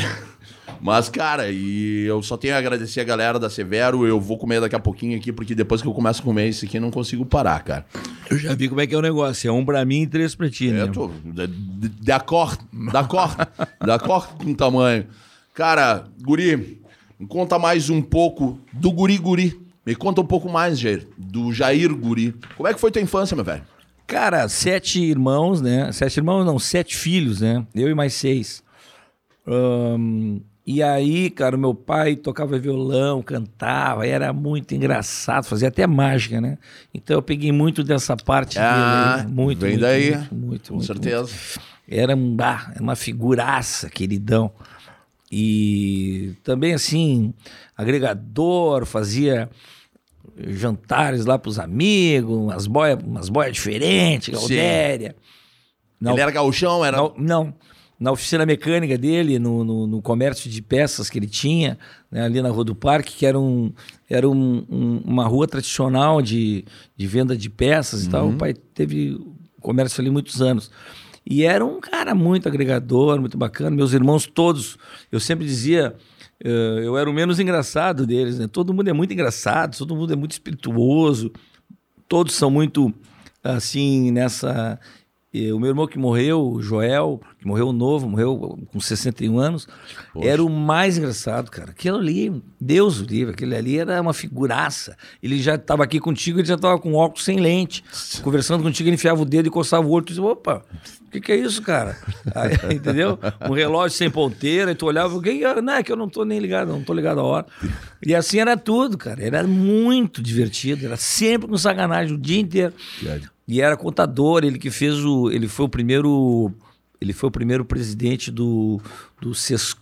mas, cara, e eu só tenho a agradecer a galera da Severo. Eu vou comer daqui a pouquinho aqui, porque depois que eu começo a comer esse aqui, eu não consigo parar, cara. Eu já vi como é que é o negócio. É um pra mim e três pra ti, né? É, tô de- de- d'accord, d'accord, d'accord com o tamanho. Cara, Guri, me conta mais um pouco do Guri Guri. Me conta um pouco mais, Jair, do Jair Guri. Como é que foi tua infância, meu velho? Cara, sete irmãos, né? Sete irmãos, não, sete filhos, né? Eu e mais seis. Ahn, e aí, cara, meu pai tocava violão, cantava, era muito engraçado, fazia até mágica, né? Então eu peguei muito dessa parte Ah, dele. Muito, vem muito, daí, Muito, muito, com muito, certeza. muito. Era um, ah, era uma figuraça, queridão. E também, assim, agregador, fazia jantares lá pros amigos, umas boias umas boia diferentes, Galdéria. Ele era gauchão, era... não, não. Na oficina mecânica dele, no, no, no comércio de peças que ele tinha, né, ali na Rua do Parque, que era, um, era um- um- uma rua tradicional de, de venda de peças e tal. O pai teve comércio ali muitos anos. E era um cara muito agregador, muito bacana. Meus irmãos todos, eu sempre dizia, eh, eu era o menos engraçado deles. Né? Todo mundo é muito engraçado, todo mundo é muito espirituoso, todos são muito assim nessa e o meu irmão que morreu, o Joel, que morreu novo, morreu com 61 anos, era o mais engraçado, cara. Aquilo ali, Deus o livre, aquele ali era uma figuraça. Ele já estava aqui contigo, ele já estava com óculos sem lente, conversando contigo, ele enfiava o dedo e coçava o olho, tu dizia, opa, o que, que é isso, cara? Aí, entendeu? Um relógio sem ponteira, e tu olhava, que é? não, é que eu não tô nem ligado, não tô ligado a hora. E assim era tudo, cara. Era muito divertido, era sempre com sacanagem o dia inteiro. E era contador, ele que fez o. Ele foi o primeiro. Ele foi o primeiro presidente do, do, Ses,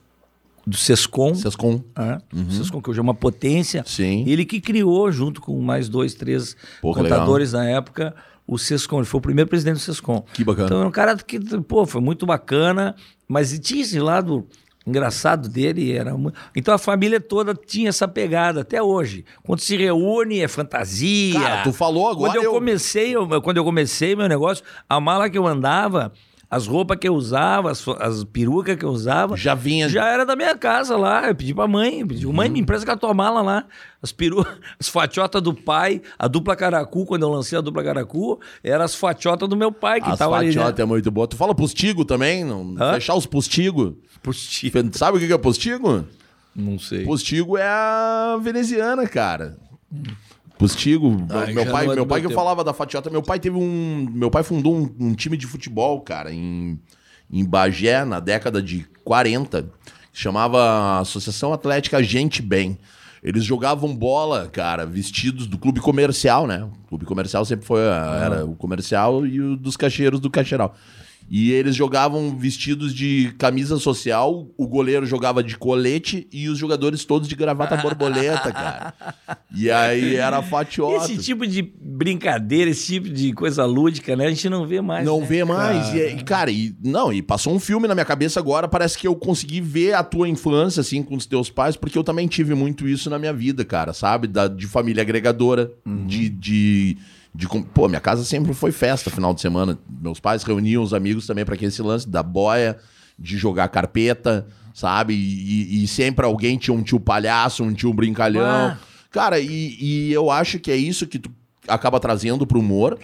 do Sescom. Sescom. Ah, Sescom, que hoje é uma potência. Sim. Ele que criou, junto com mais dois, três Pô, contadores na época, o Sescom. Ele foi o primeiro presidente do Sescom. Que bacana. Então era um cara que, pô, foi muito bacana, mas tinha esse lado engraçado dele. Era mu- Então a família toda tinha essa pegada até hoje. Quando se reúne, é fantasia. Cara, tu falou agora, Quando eu, eu- comecei, eu- quando eu comecei meu negócio, a mala que eu andava. As roupas que eu usava, as, as perucas que eu usava, Já vinha. já era da minha casa lá. Eu pedi pra mãe, eu pedi, mãe, Uhum. me empresta com a tua mala lá. As peru, as fatiotas do pai, a dupla caracu, quando eu lancei a dupla caracu, eram as fatiotas do meu pai que As tava ali. fatiota Né? é muito boa. Tu fala postigo também? Não, Hã? fechar os postigo. Postigo. Sabe o que que é postigo? Não sei. Postigo é a veneziana, cara. Postigo. Ai, meu pai, é do meu pai meu que tempo. falava da fatiota. Meu pai teve um. Meu pai fundou um, um time de futebol, cara, em, em Bagé, na década de 40. que Chamava Associação Atlética Gente Bem. Eles jogavam bola, cara, vestidos do clube comercial, né? O clube comercial sempre foi. a- Era o comercial e o dos cacheiros do cacheral. E eles jogavam vestidos de camisa social, o goleiro jogava de colete e os jogadores todos de gravata borboleta, cara. E aí era fatiota. Esse tipo de brincadeira, esse tipo de coisa lúdica, né? A gente não vê mais. Não né? vê mais. E, é- e, cara, e, não, e passou um filme na minha cabeça agora, parece que eu consegui ver a tua infância, assim, com os teus pais, porque eu também tive muito isso na minha vida, cara, sabe? Da, de família agregadora, de, de, de. Pô, minha casa sempre foi festa final de semana. Meus pais reuniam os amigos também pra aquele esse lance da boia, de jogar carpeta, sabe? E, e- e sempre alguém tinha um tio palhaço, um tio brincalhão. Ah. Cara, e, e eu acho que é isso que tu acaba trazendo pro humor,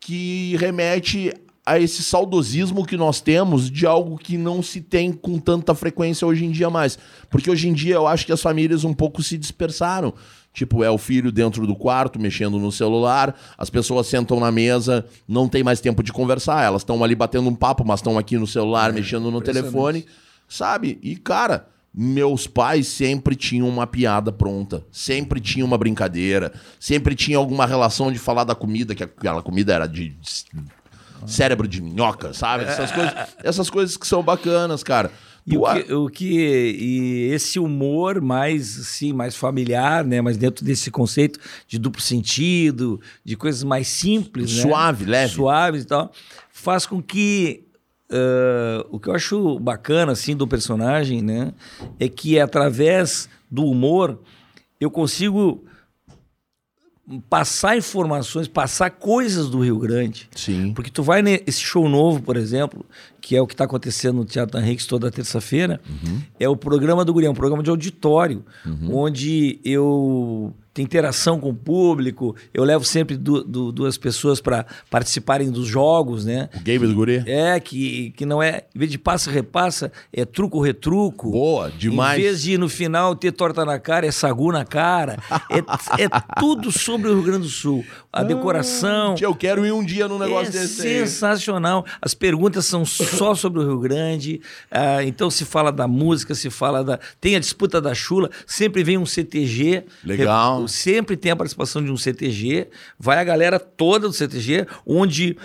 que remete a esse saudosismo que nós temos de algo que não se tem com tanta frequência hoje em dia mais. Porque hoje em dia eu acho que as famílias um pouco se dispersaram. Tipo, é o filho dentro do quarto, mexendo no celular, as pessoas sentam na mesa, não tem mais tempo de conversar, elas estão ali batendo um papo, mas estão aqui no celular, mexendo no telefone, sabe? E, cara, meus pais sempre tinham uma piada pronta, sempre tinha uma brincadeira, sempre tinha alguma relação de falar da comida, que aquela comida era de cérebro de minhoca, sabe? Essas coisas, essas coisas que são bacanas, cara. E o que, o que e esse humor mais sim mais familiar, né, mas dentro desse conceito de duplo sentido, de coisas mais simples, né? Suave, leve. suaves e tal, faz com que ah, o que eu acho bacana assim do personagem, né, é que através do humor eu consigo passar informações, passar coisas do Rio Grande. Sim. Porque tu vai nesse show novo, por exemplo, que é o que está acontecendo no Teatro Henriques toda terça-feira, é o programa do Guri, é um programa de auditório, onde eu tenho interação com o público, eu levo sempre du- du- duas pessoas para participarem dos jogos, né? O game do guri? É, que, que não é, em vez de passa repassa, é truco-retruco. Boa, demais. Em vez de no final ter torta na cara, é sagu na cara. É, é tudo sobre o Rio Grande do Sul. A decoração. Tia, eu quero ir um dia num negócio é desse aí. sensacional. As perguntas são só sobre o Rio Grande. Ah, então se fala da música, se fala da. Tem a disputa da chula, sempre vem um CTG. Legal. Sempre tem a participação de um CTG. Vai a galera toda do CTG, onde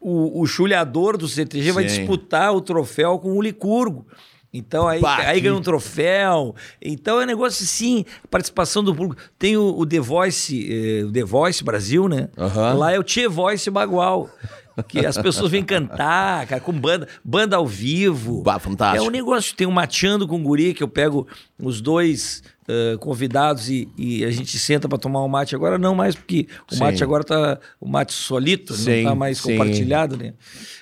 o, o chulhador do CTG vai Sim. disputar o troféu com o Licurgo. Então aí, Bah, aí ganha um troféu. Então é um negócio assim, participação do público. Tem o, o The Voice, eh, o The Voice Brasil, né? Aham. Lá é o Tchê Voice Bagual. Que as pessoas vêm cantar, cara, com banda, banda ao vivo. Bah, fantástico. É um negócio, tem um mateando com guri, que eu pego os dois eh, convidados e, e a gente senta para tomar um mate agora, não mais, porque o Sim. mate agora tá o mate solito, Sim, não tá mais sim. compartilhado, né?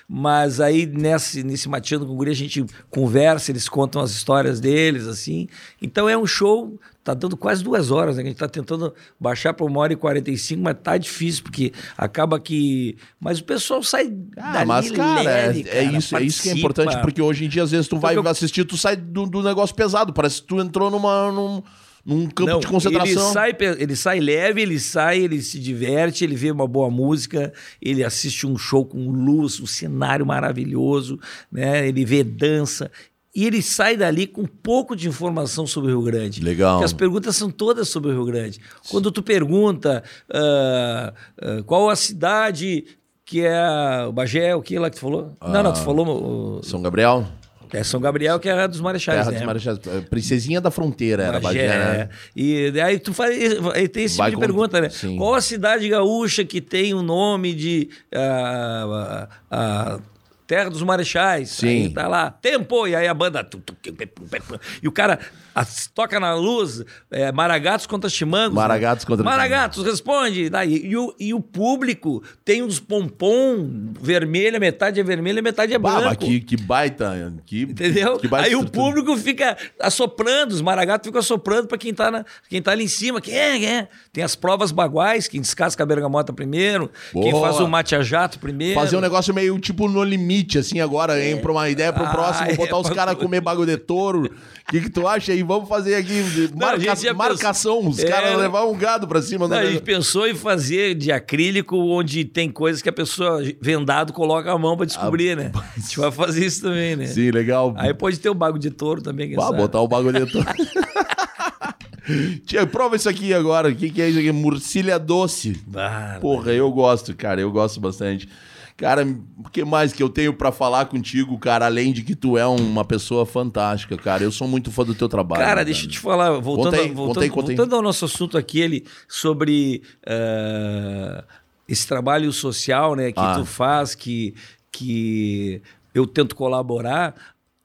Mas aí nesse, nesse mateando com guri a gente conversa, eles contam as histórias deles, assim. Então é um show, tá dando quase duas horas, né? A gente tá tentando baixar para uma hora e quarenta e cinco, mas tá difícil, porque acaba que... Mas o pessoal sai Ah, dali mas, cara, leve, é, cara, é isso, é isso que é importante, porque hoje em dia, às vezes, tu vai eu- assistir, tu sai do, do negócio pesado. Parece que tu entrou numa, num, num campo Não, de concentração. Ele sai, ele sai leve, ele sai, ele se diverte, ele vê uma boa música, ele assiste um show com luz, um cenário maravilhoso, né? Ele vê dança. E ele sai dali com um pouco de informação sobre o Rio Grande. Legal. Porque as perguntas são todas sobre o Rio Grande. Quando tu pergunta ah, ah, qual a cidade que é o Bagé, o que lá que tu falou? Não, não, tu falou o- São Gabriel, é São Gabriel, que é a dos Marechais, terra né? dos Marechais. é, Princesinha da Fronteira era Bagé, Bagé, né? é. E aí tu faz, aí tem esse tipo de com- pergunta, né? sim. Qual a cidade gaúcha que tem o nome de ah, ah, ah, Terra dos Marechais. Sim. Aí tá lá, tempo, e aí a banda. E o cara as- toca na luz, é, Maragatos contra Chimangos. Maragatos contra Maragatos, responde. Daí, e, o, e o público tem uns pompom vermelho, metade é vermelho, metade é branco. que, que baita. Que, Entendeu? Que baita Aí o público fica assoprando, os maragatos ficam assoprando pra quem tá, na, quem tá ali em cima. Quem é, quem é? Tem as provas baguais, quem descasca a bergamota primeiro, quem Boa. faz o mate a jato primeiro. Fazer um negócio meio tipo no limite, assim, agora, hein? Pra uma ideia pro Ah, próximo, é, botar os pra- caras a comer bagulho de touro. O que, que tu acha aí? Vamos fazer aqui Não, marca- já marcação. Os pensou- caras É. levar um gado pra cima. Não, do a gente pensou em fazer de acrílico, onde tem coisas que a pessoa vendado coloca a mão pra descobrir, né? A gente vai fazer isso também, né? Sim, legal. Aí pode ter o bago de touro também, quem sabe? botar o bagulho de touro. Tia, prova isso aqui agora. O que, que é isso aqui? Murcilha doce. Ah, Porra, eu gosto, cara. Eu gosto bastante. Cara, o que mais que eu tenho pra falar contigo, cara? Além de que tu é uma pessoa fantástica, cara. Eu sou muito fã do teu trabalho. Cara, deixa eu te falar, voltando, a- voltando, conta aí. voltando ao nosso assunto aquele sobre eh, esse trabalho social né, que Ah. tu faz, que, que eu tento colaborar.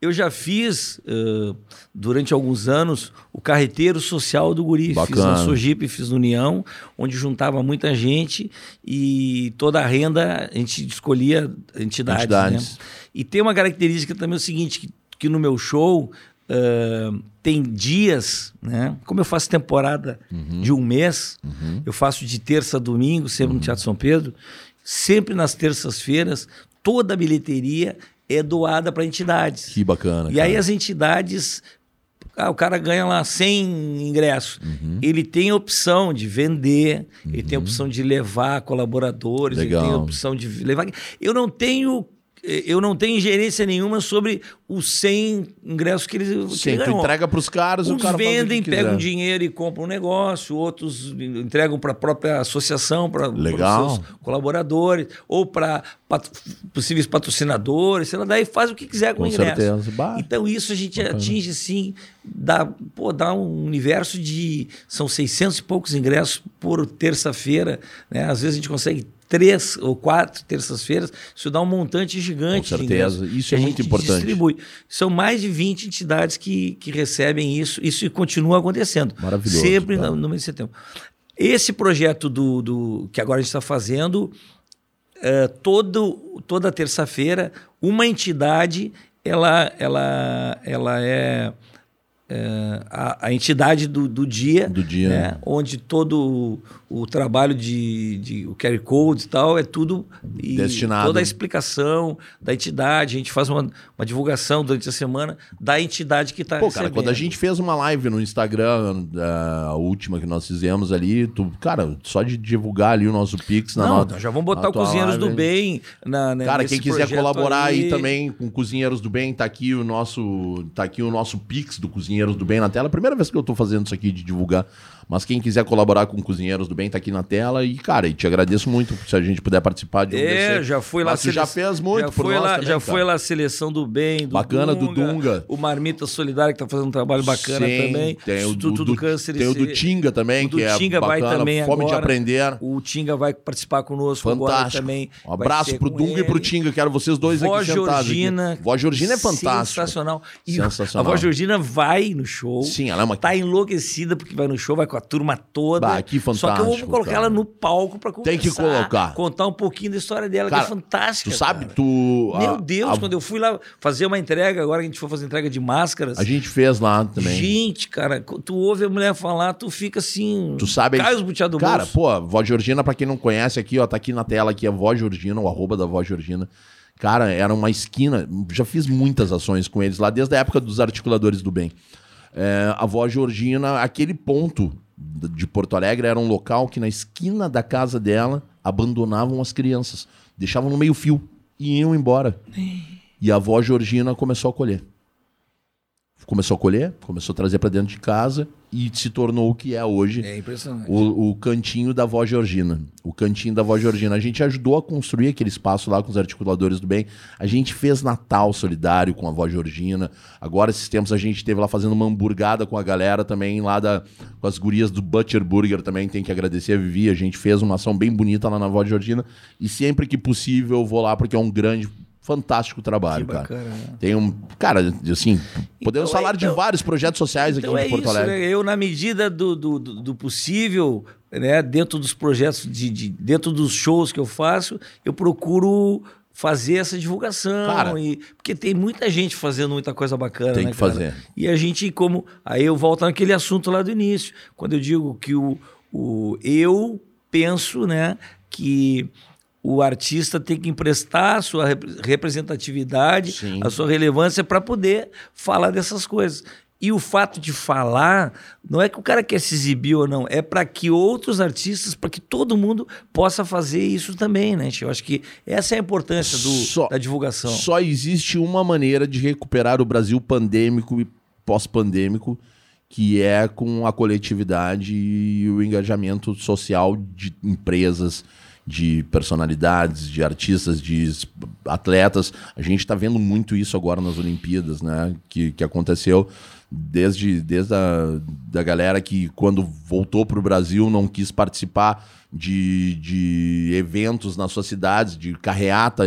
Eu já fiz, eh, durante alguns anos, o carreteiro social do Guri. Fiz Bacana. na Sojipe, fiz no União, onde juntava muita gente e toda a renda a gente escolhia entidades. Entidades. Né? E tem uma característica também o seguinte, que, que no meu show ah, tem dias, né? Como eu faço temporada de um mês, eu faço de terça a domingo, sempre no Teatro São Pedro, sempre nas terças-feiras, toda a bilheteria é doada para entidades. Que bacana. E aí cara. as entidades, ah, o cara ganha lá 100 ingressos. Uhum. Ele tem a opção de vender, ele tem a opção de levar colaboradores, Legal. ele tem a opção de levar. Eu não tenho eu não tenho ingerência nenhuma sobre os 100 ingressos que ele, que Sim, ele tu entrega pros caras, o Uns cara o que vendem, pegam dinheiro e compram um negócio, outros entregam para a própria associação, para os seus colaboradores, ou para possíveis patrocinadores, sei lá, daí faz o que quiser com, Com o ingresso. certeza. Bah. Então isso a gente atinge, assim, dá, pô, dá um universo de... São 600 e poucos ingressos por terça-feira, né? Às vezes a gente consegue três ou quatro terças-feiras, isso dá um montante gigante Com certeza. Isso é muito importante. distribui. São mais de 20 entidades que, que recebem isso, isso continua acontecendo. Maravilhoso, Sempre no, no mês de setembro. Esse projeto do, do que agora a gente está fazendo, é, todo, toda terça-feira, uma entidade, ela, ela, ela é, é, a, a entidade do, do dia, Do dia. né? onde todo o, o trabalho de, de o QR Code e tal é tudo e Destinado. toda a explicação da entidade, a gente faz uma, uma divulgação durante a semana da entidade que está Pô, recebendo. cara, quando a gente fez uma live no Instagram, a última que nós fizemos ali, tu, cara, só de divulgar ali o nosso Pix na Não, nós já vamos botar o Cozinheiros do live. Bem na, né, Cara, quem quiser colaborar aí também com Cozinheiros do Bem, tá aqui o nosso, tá aqui o nosso Pix do Cozinheiros do Bem na tela. Primeira vez que eu tô fazendo isso aqui de divulgar, mas quem quiser colaborar com Cozinheiros do Bem tá aqui na tela e cara, e te agradeço muito se a gente puder participar de um É, desse- já foi lá. Mas tu já sele- fez muito já por foi nós lá, também, Já cara. foi lá a seleção do bem, do Bacana, do Dunga. O Marmita Solidária, que tá fazendo um trabalho bacana Sim, também. Tem o Instituto do, do, Câncer. tem o do Tinga também, que é Tinga vai bacana, também fome de agora. aprender. O Tinga vai participar conosco agora Fantástico. também. Um abraço pro Dunga e pro ele. Tinga, quero vocês dois Vó aqui sentados. Georgina. Aqui. Vó Georgina é fantástico. Sensacional. E Sensacional. A Vó Georgina vai no show. Sim, ela é uma Tá enlouquecida porque vai no show, vai com a turma toda. Bah, que Só que eu vou fantástico, colocar cara. ela no palco pra Tem que conversar, colocar. Contar um pouquinho da história dela, Cara, que é fantástica. Tu sabe, cara. tu. Meu Deus, a, quando eu fui lá fazer uma entrega, agora a gente foi fazer entrega de máscaras. a gente fez lá também. Gente, cara, tu ouve a mulher falar, tu fica assim. Tu sabe. Cai os do Cara, bolso. pô, Vó Georgina, pra quem não conhece aqui, ó, tá aqui na tela aqui, a Vó Georgina, o arroba da Vó Georgina. Cara, era uma esquina. Já fiz muitas ações com eles lá, desde a época dos articuladores do bem. É, a Vó Georgina, aquele ponto de Porto Alegre era um local que na esquina da casa dela abandonavam as crianças. Deixavam no meio-fio e iam embora. E a avó Georgina começou a colher. Começou a colher, começou a trazer pra dentro de casa e se tornou o que é hoje. É impressionante. O, o cantinho da avó Georgina. O cantinho da avó Georgina. A gente ajudou a construir aquele espaço lá com os articuladores do bem. A gente fez Natal solidário com a avó Georgina. Agora, esses tempos, a gente esteve lá fazendo uma hamburgada com a galera também, lá da, com as gurias do Butcher Burger também. Tem que agradecer a Vivi. A gente fez uma ação bem bonita lá na avó Georgina. E sempre que possível eu vou lá porque é um grande fantástico trabalho, Que cara. bacana, né? Tem um. Cara, assim, podemos Então, falar de então- vários projetos sociais aqui Então é em Porto isso, Alegre. né? Eu, na medida do, do, do- do possível, né, dentro dos projetos, de, de- dentro dos shows que eu faço, eu procuro fazer essa divulgação. Cara. e, porque tem muita gente fazendo muita coisa bacana, Tem né, que cara? fazer. E a gente, como. Aí eu volto naquele assunto lá do início. Quando eu digo que o, o eu penso, né, que o artista tem que emprestar a sua rep- representatividade, Sim. a sua relevância para poder falar dessas coisas. E o fato de falar não é que o cara quer se exibir ou não, é para que outros artistas, para que todo mundo possa fazer isso também, né? Eu acho que essa é a importância do, Só- da divulgação. Só existe uma maneira de recuperar o Brasil pandêmico e pós-pandêmico, que é com a coletividade e o engajamento social de empresas, de personalidades, de artistas, de atletas. A gente está vendo muito isso agora nas Olimpíadas, né? Que, que aconteceu desde, desde a da galera que, quando voltou para o Brasil, não quis participar de, de eventos nas suas cidades, de carreata,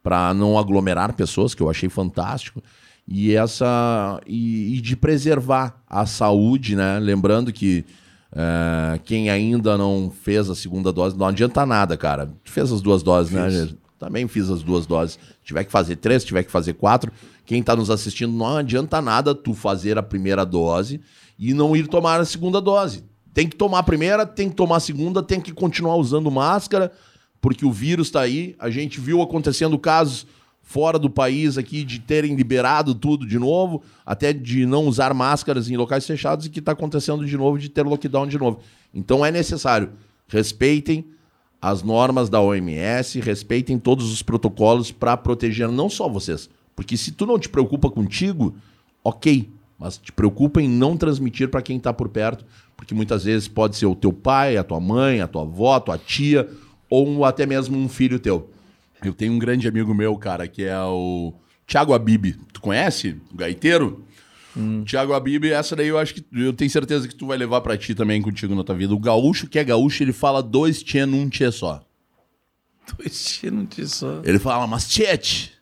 para não aglomerar pessoas, que eu achei fantástico. E essa e, e de preservar a saúde, né? Lembrando que é, quem ainda não fez a segunda dose, não adianta nada, cara. Tu fez as duas doses, né? gente? Também fiz as duas doses. Se tiver que fazer três, tiver que fazer quatro. Quem tá nos assistindo, não adianta nada tu fazer a primeira dose e não ir tomar a segunda dose. Tem que tomar a primeira, tem que tomar a segunda, tem que continuar usando máscara, porque o vírus tá aí. A gente viu acontecendo casos fora do país aqui de terem liberado tudo de novo, até de não usar máscaras em locais fechados e que está acontecendo de novo de ter lockdown de novo. Então é necessário respeitem as normas da OMS, respeitem todos os protocolos para proteger não só vocês, porque se tu não te preocupa contigo, ok, mas te preocupa em não transmitir para quem está por perto, porque muitas vezes pode ser o teu pai, a tua mãe, a tua avó, a tua tia ou até mesmo um filho teu. Eu tenho um grande amigo meu, cara, que é o Thiago Abib. Tu conhece? O gaiteiro? Thiago Abib, essa daí eu acho que eu tenho certeza que tu vai levar pra ti também contigo na tua vida. O gaúcho que é gaúcho, ele fala dois tchê num tchê só. Dois tiros não tinha só. Ele fala, mas tchete.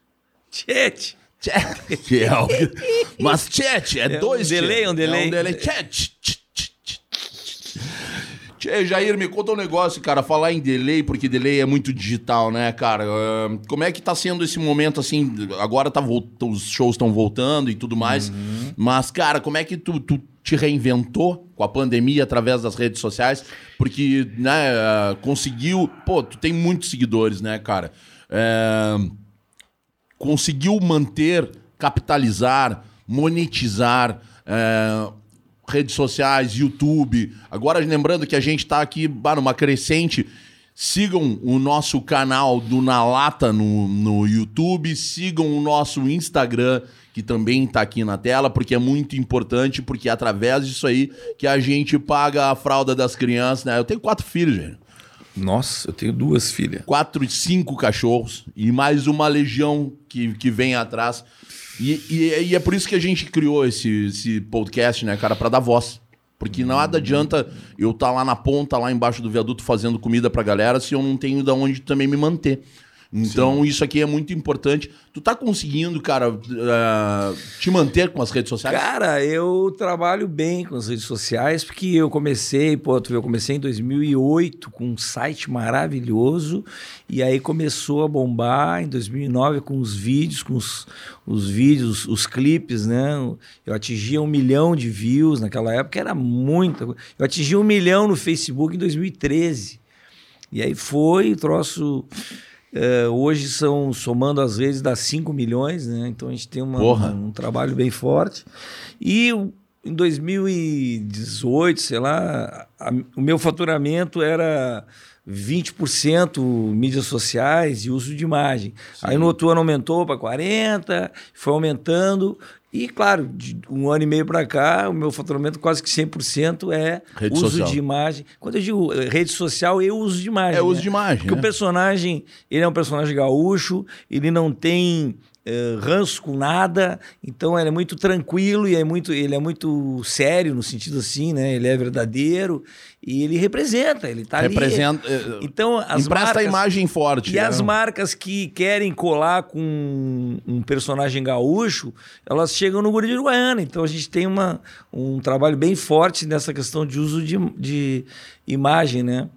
Tchete! Tchê, que é o... Mas tchete, é, É um dois tchê. delay, um delay. É um delay. Tchete. Tchê, Jair, me conta um negócio, cara. Falar em delay, porque delay é muito digital, né, cara? Ah, como é que tá sendo esse momento, assim? Agora tá os shows estão voltando e tudo mais. Uhum. Mas, cara, como é que tu, tu te reinventou com a pandemia através das redes sociais? Porque, né, ah, conseguiu... Pô, tu tem muitos seguidores, né, cara? É conseguiu manter, capitalizar, monetizar é, redes sociais, YouTube. Agora, lembrando que a gente está aqui bah, numa crescente. Sigam o nosso canal do Na Lata no, no YouTube, sigam o nosso Instagram, que também está aqui na tela, porque é muito importante, porque é através disso aí que a gente paga a fralda das crianças, né? Eu tenho quatro filhos, gente Nossa, eu tenho duas filhas. quatro e cinco cachorros e mais uma legião que, que vem atrás. E, e- e é por isso que a gente criou esse, esse podcast, né, cara, pra dar voz. Porque nada adianta eu estar lá na ponta, lá embaixo do viaduto, fazendo comida pra galera, se eu não tenho de onde também me manter. Então, isso aqui é muito importante. Tu tá conseguindo, cara, eh, te manter com as redes sociais? Cara, eu trabalho bem com as redes sociais, porque eu comecei, pô, tu vê, eu comecei em 2008 com um site maravilhoso, e aí começou a bombar em 2009 com os vídeos, com os, os vídeos, os clipes, né? Eu atingia um milhão de views naquela época, era muita coisa. Eu atingi um milhão no Facebook em 2013. E aí foi, o troço. Eh, hoje são, somando às vezes, dá 5 milhões, né? Então a gente tem uma, Porra. um trabalho bem forte. E em 2018, sei lá, a- o meu faturamento era 20% mídias sociais e uso de imagem. Aí no outro ano aumentou para 40%, foi aumentando. E, claro, de um ano e meio para cá, o meu faturamento quase que 100% é Rede uso social. de imagem. Quando eu digo eh, rede social, eu uso de imagem. É uso né? de imagem, Porque né? o personagem, ele é um personagem gaúcho, ele não tem eh, ranço com nada, então ele é muito tranquilo e é muito, ele é muito sério no sentido assim, né? Ele é verdadeiro e ele representa, ele tá Representa, ali. eh, Então as marcas, a imagem forte. e né? as marcas que querem colar com um personagem gaúcho, elas chegam no Guri de Uruguaiana. Então a gente tem uma, um trabalho bem forte nessa questão de uso de, de imagem, né?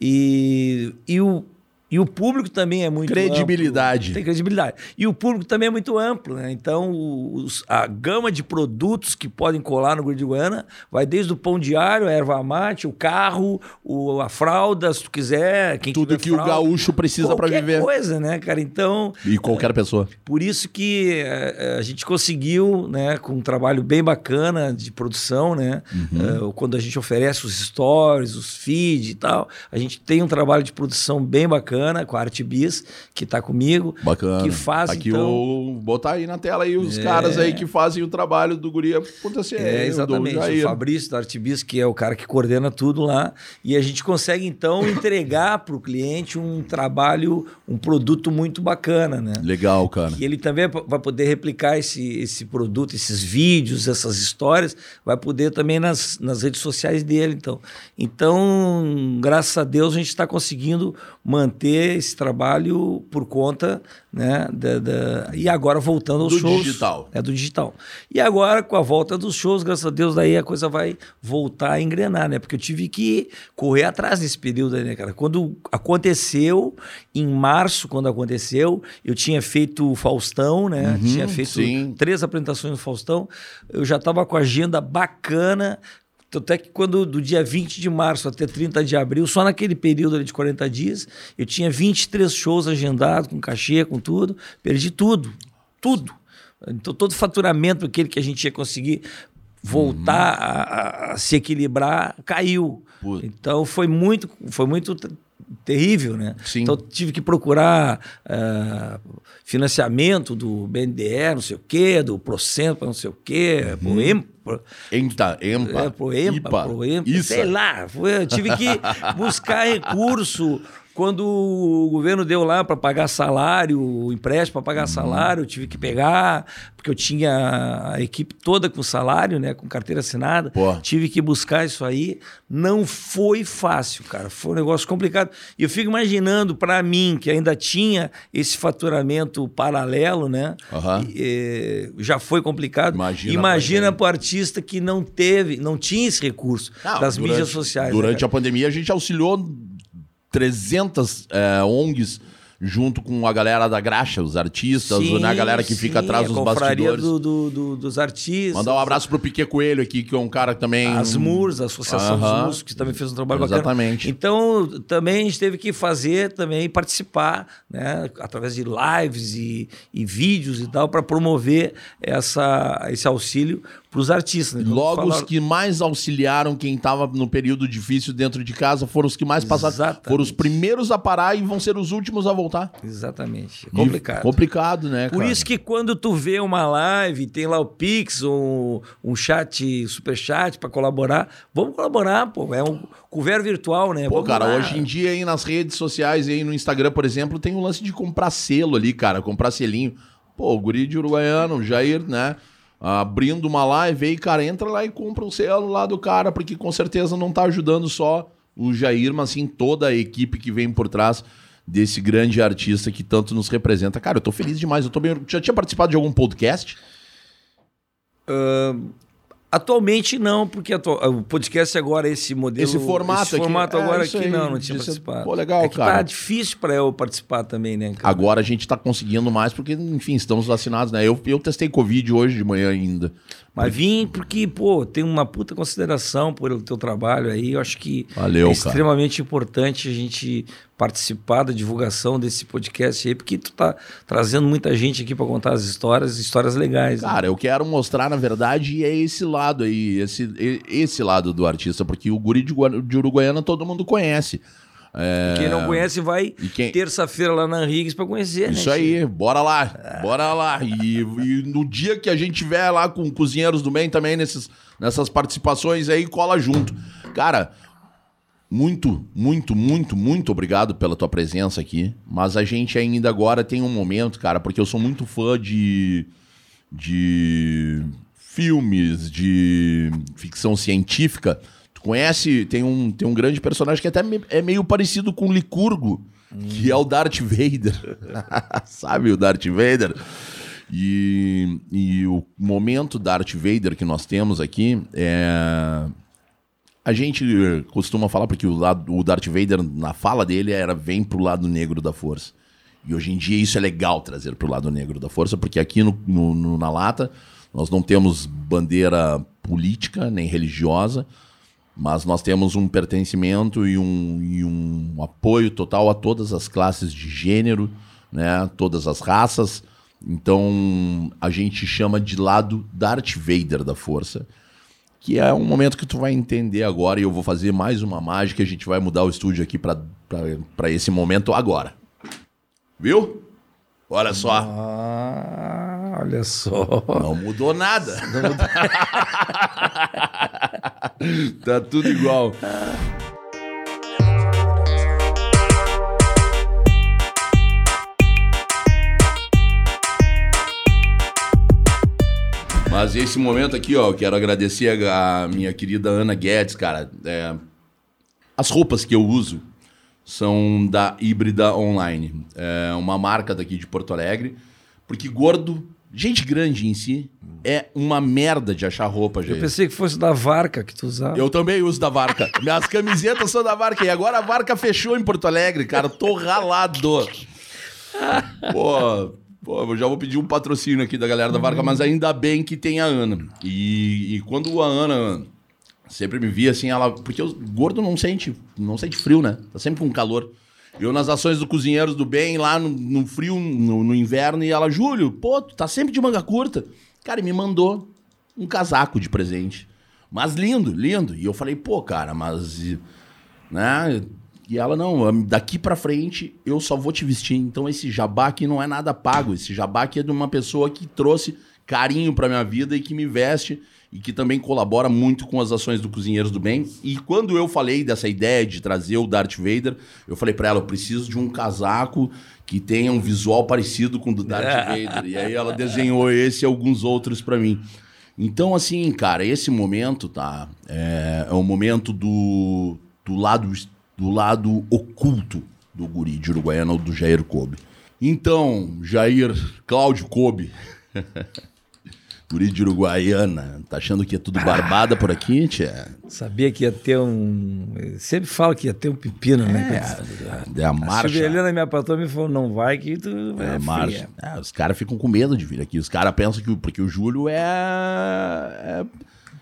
E, e, o, e o público também é muito Credibilidade. amplo. Tem credibilidade. E o público também é muito amplo, né? Então os- a gama de produtos que podem colar no Guri de Uruguaiana vai desde o pão diário, a erva mate, o carro, o, a fralda, se tu quiser. Quem Tudo que o fralda, gaúcho precisa qualquer viver. coisa, né, cara? Então, E qualquer pessoa. por isso que eh, a gente conseguiu, né, com um trabalho bem bacana de produção, né, Uhum. eh, quando a gente oferece os stories, os feeds e tal, a gente tem um trabalho de produção bem bacana com a Arte Bis, que está comigo, Bacana. que faz Aqui então... o... Botar aí na tela aí os É. caras aí que fazem o trabalho do guri acontecer. É, exatamente. O. Fabrício da Artibis, que é o cara que coordena tudo lá. E a gente consegue, então, entregar para o cliente um trabalho, um produto muito bacana, né? Legal, cara. E ele também vai poder replicar esse, esse produto, esses vídeos, essas histórias, vai poder também nas, nas redes sociais dele. Então, então graças a Deus, a gente está conseguindo manter esse trabalho por conta né, da, da- E agora voltando aos Do shows. digital. É do digital. E agora, com a volta dos shows, graças a Deus, daí a coisa vai voltar a engrenar, né? Porque eu tive que correr atrás nesse período aí, né, cara? Quando aconteceu, em março, quando aconteceu, eu tinha feito o Faustão, né? tinha feito Uhum, sim. três apresentações no Faustão. Eu já estava com a agenda bacana. Tanto é que quando do dia 20 de março até 30 de abril, só naquele período de 40 dias, eu tinha 23 shows agendados, com cachê, com tudo. Perdi tudo. Tudo. Então, todo o faturamento aquele que a gente ia conseguir voltar a, a- a se equilibrar caiu. Puta. Então foi muito, foi muito terrível, né? Sim. Então tive que procurar ah, financiamento do BNDE, não sei o quê, do Procento, não sei o quê, pro Em- pro- Enta, Empa, é, pro EMPA, IPA, pro EMPA, sei lá. Foi- eu tive que buscar recurso. Quando o governo deu lá para pagar salário, o empréstimo para pagar salário, eu tive que pegar, porque eu tinha a equipe toda com salário, né, com carteira assinada. Pô. Tive que buscar isso aí. Não foi fácil, cara. Foi um negócio complicado. E eu fico imaginando para mim, que ainda tinha esse faturamento paralelo, né? Aham. e, eh, já foi complicado. Imagina Imagina para o artista que não teve, não tinha esse recurso Não, das durante- mídias sociais. né, Durante cara? a pandemia, a gente auxiliou 300 é, ONGs junto com a galera da graxa, os artistas, Sim, né, a galera que fica sim, atrás a dos bastidores. do, do- do- dos artistas. Mandar um abraço pro Piquet Coelho aqui, que é um cara que também. As MURS, a Associação Aham. dos Músicos, que também fez um trabalho bacana. Exatamente. Então, também a gente teve que fazer, também participar, né, através de lives e, e vídeos e tal, para promover essa, esse auxílio para os artistas. né? Logo, os que mais auxiliaram quem estava no período difícil dentro de casa foram os que mais passaram. Exatamente. Foram os primeiros a parar e vão ser os últimos a voltar. Exatamente. É E complicado. complicado, né, Por cara? isso que quando tu vê uma live, tem lá o Pix, um, um chat, super chat para colaborar, vamos colaborar, pô. É um couvert virtual, né? Pô, Vamos cara, lá. hoje em dia aí nas redes sociais, aí no Instagram, por exemplo, tem o lance de comprar selo ali, cara, comprar selinho. Pô, o guri de Uruguaiano, o Jair, né? Abrindo uma live aí, cara, entra lá e compra o selo lá do cara, porque com certeza não tá ajudando só o Jair, mas sim toda a equipe que vem por trás desse grande artista que tanto nos representa. Cara, eu tô feliz demais. Eu tô bem... Já tinha participado de algum podcast? Atualmente não, porque atu- o podcast agora, esse modelo. Esse formato esse aqui, formato é, agora isso aqui não, não tinha isso é- participado. pô, legal, é que cara. Tá difícil para eu participar também, né? cara? Agora a gente tá conseguindo mais porque, enfim, estamos vacinados, né? Eu, eu testei Covid hoje de manhã ainda. Mas vim porque, pô, tem uma puta consideração por o teu trabalho aí. Eu acho que Valeu, é cara. extremamente importante a gente participar da divulgação desse podcast aí, porque tu tá trazendo muita gente aqui para contar as histórias, histórias legais. né? Cara, eu quero mostrar, na verdade, é esse lado aí, esse, esse lado do artista, porque o guri de Uruguaiana todo mundo conhece. É, Quem não conhece vai quem- terça-feira lá na Riggs para conhecer, né? Isso aí, bora lá, bora lá. E, e no dia que a gente tiver lá com Cozinheiros do Bem também, nesses, nessas participações aí, cola junto. Cara, muito, muito, muito, muito obrigado pela tua presença aqui. Mas a gente ainda agora tem um momento, cara, porque eu sou muito fã de. de filmes, de ficção científica. Conhece? Tem um, tem um grande personagem que até me- é meio parecido com o Licurgo, que é o Darth Vader. Sabe o Darth Vader? E, e o momento Darth Vader que nós temos aqui é. A gente costuma falar porque o, lado, o Darth Vader, na fala dele, era vem pro lado negro da força. E hoje em dia isso é legal trazer pro lado negro da força, porque aqui no, no- no- na Lata nós não temos bandeira política nem religiosa, mas nós temos um pertencimento e um, e um apoio total a todas as classes de gênero, né? todas as raças. Então a gente chama de lado Darth Vader da força que é um momento que tu vai entender agora e eu vou fazer mais uma mágica a gente vai mudar o estúdio aqui pra esse momento agora. Viu? Olha só, Ah, olha só. não mudou nada. tá tudo igual. Mas esse momento aqui, ó, eu quero agradecer a, minha querida Ana Guedes, cara. É, as roupas que eu uso são da Híbrida Online. É uma marca daqui de Porto Alegre. Porque gordo, gente grande em si, é uma merda de achar roupa, Eu gente. pensei que fosse da Varca que tu usava. Eu também uso da Varca. Minhas camisetas são da Varca. E agora a Varca fechou em Porto Alegre, cara. Tô ralado. Pô, pô, eu já vou pedir um patrocínio aqui da galera da Varca, mas ainda bem que tem a Ana. E, e quando a Ana sempre me via assim, ela. Porque o gordo não sente, não sente frio, né? Tá sempre com calor. Eu nas ações do Cozinheiros do Bem, lá no, no frio, no, no inverno, e ela, Júlio, pô, tu tá sempre de manga curta. Cara, e me mandou um casaco de presente. Mas lindo, lindo. E eu falei, pô, cara, mas. Né? E ela, não, daqui pra frente eu só vou te vestir. Então esse jabá aqui não é nada pago. Esse jabá aqui é de uma pessoa que trouxe carinho pra minha vida e que me veste e que também colabora muito com as ações do Cozinheiros do Bem. E quando eu falei dessa ideia de trazer o Darth Vader, eu falei pra ela, eu preciso de um casaco que tenha um visual parecido com o do Darth Vader. E aí ela desenhou esse e alguns outros pra mim. Então, assim, cara, esse momento, tá? É, é o momento do, do, lado, do lado oculto do guri de Uruguaiana ou do Jair Kobe. Então, Jair Cláudio Kobe, guri de Uruguaiana, tá achando que é tudo barbada por aqui, tia? Sabia que ia ter um. Sempre fala que ia ter um pepino, né? É a A marcha. Silvelena, minha patroa, me falou: não vai que tu. É, É, a marcha. É, os caras ficam com medo de vir aqui. Os caras pensam que porque o Júlio é, é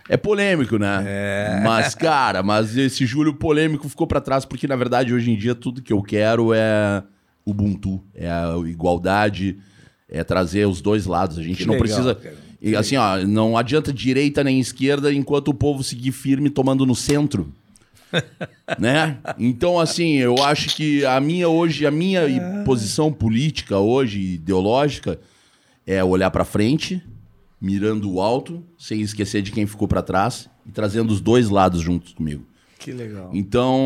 é polêmico, né? Mas cara, mas esse Júlio polêmico ficou pra trás porque na verdade hoje em dia tudo que eu quero é ubuntu, é a igualdade, é trazer os dois lados. A gente Que não legal, precisa cara. E, assim, ó, não adianta direita nem esquerda enquanto o povo seguir firme tomando no centro. né? Então, assim, eu acho que a minha hoje, a minha i- posição política hoje, ideológica, é olhar pra frente, mirando o alto, sem esquecer de quem ficou pra trás e trazendo os dois lados juntos comigo. Que legal. Então,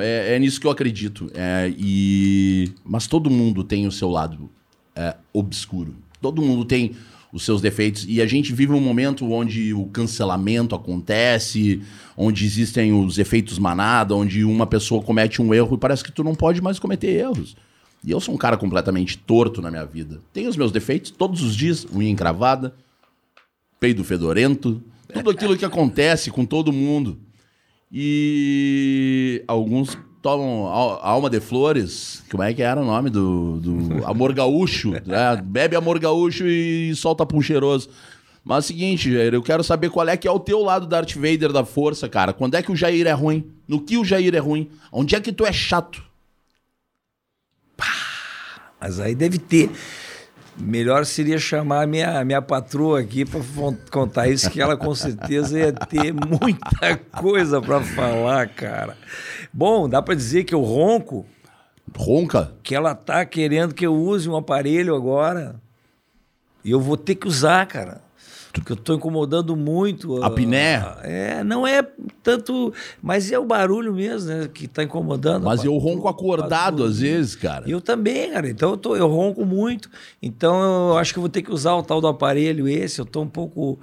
é, é nisso que eu acredito. É, e... Mas todo mundo tem o seu lado é, obscuro. Todo mundo tem os seus defeitos. E a gente vive um momento onde o cancelamento acontece, onde existem os efeitos manada, onde uma pessoa comete um erro e parece que tu não pode mais cometer erros. E eu sou um cara completamente torto na minha vida. Tenho os meus defeitos todos os dias, unha encravada, peido fedorento, tudo aquilo que acontece com todo mundo. E alguns tomam al- alma de flores. Como é que era o nome do, do amor gaúcho? né? Bebe amor gaúcho e solta pum cheiroso. Mas é o seguinte, Jair, eu quero saber qual é que é o teu lado Darth Vader da força, cara. Quando é que o Jair é ruim? No que o Jair é ruim? Onde é que tu é chato? Mas aí deve ter. Melhor seria chamar a minha, minha patroa aqui para contar isso, que ela com certeza ia ter muita coisa para falar, cara. Bom, dá para dizer que eu ronco, Ronca? que ela tá querendo que eu use um aparelho agora. E eu vou ter que usar, cara. Que eu tô incomodando muito. A piné? É, não é tanto. Mas é o barulho mesmo, né? Que tá incomodando. Mas eu ronco acordado às vezes, cara. Eu também, cara. Então eu, tô, eu ronco muito. Então eu acho que eu vou ter que usar o tal do aparelho esse. Eu tô um pouco.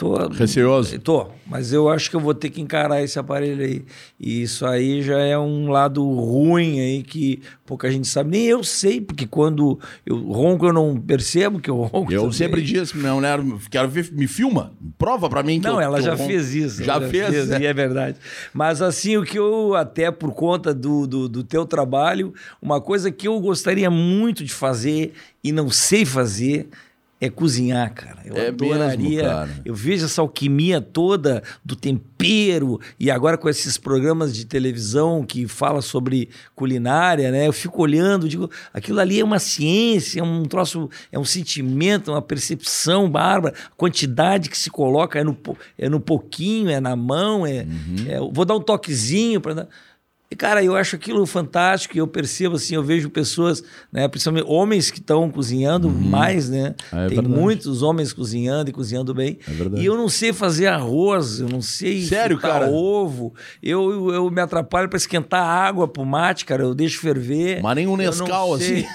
Tô, Receoso? Tô, mas eu acho que eu vou ter que encarar esse aparelho aí. E isso aí já é um lado ruim aí que pouca gente sabe. Nem eu sei, porque quando eu ronco eu não percebo que eu ronco. Eu também. sempre disse, minha mulher, quero ver, me filma, prova pra mim que Não, eu- ela que já fez isso. Já ela fez? e é verdade. Mas assim, o que eu, até por conta do, do, do teu trabalho, uma coisa que eu gostaria muito de fazer e não sei fazer é cozinhar, cara. Eu É mesmo, adoraria. cara. Eu vejo essa alquimia toda do tempero e agora com esses programas de televisão que fala sobre culinária, né? Eu fico olhando, digo, aquilo ali é uma ciência, é um troço, é um sentimento, uma percepção bárbara, a quantidade que se coloca é no, é no pouquinho, é na mão, é, é- vou dar um toquezinho para e, cara, eu acho aquilo fantástico e eu percebo assim, eu vejo pessoas, né, principalmente homens que estão cozinhando mais, né? É Tem muitos homens cozinhando e cozinhando bem. É verdade. E eu não sei fazer arroz, eu não sei Sério, cara? ovo. Eu, eu, eu me atrapalho para esquentar água pro mate, cara, eu deixo ferver. Mas nem um Nescau, sei.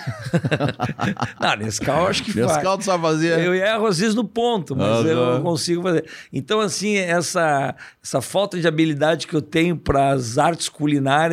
não, Nescau eu acho que faz. Nescau tu sabe fazer. Eu erro às vezes no ponto, mas Aham. eu consigo fazer. Então, assim, essa, essa falta de habilidade que eu tenho para as artes culinárias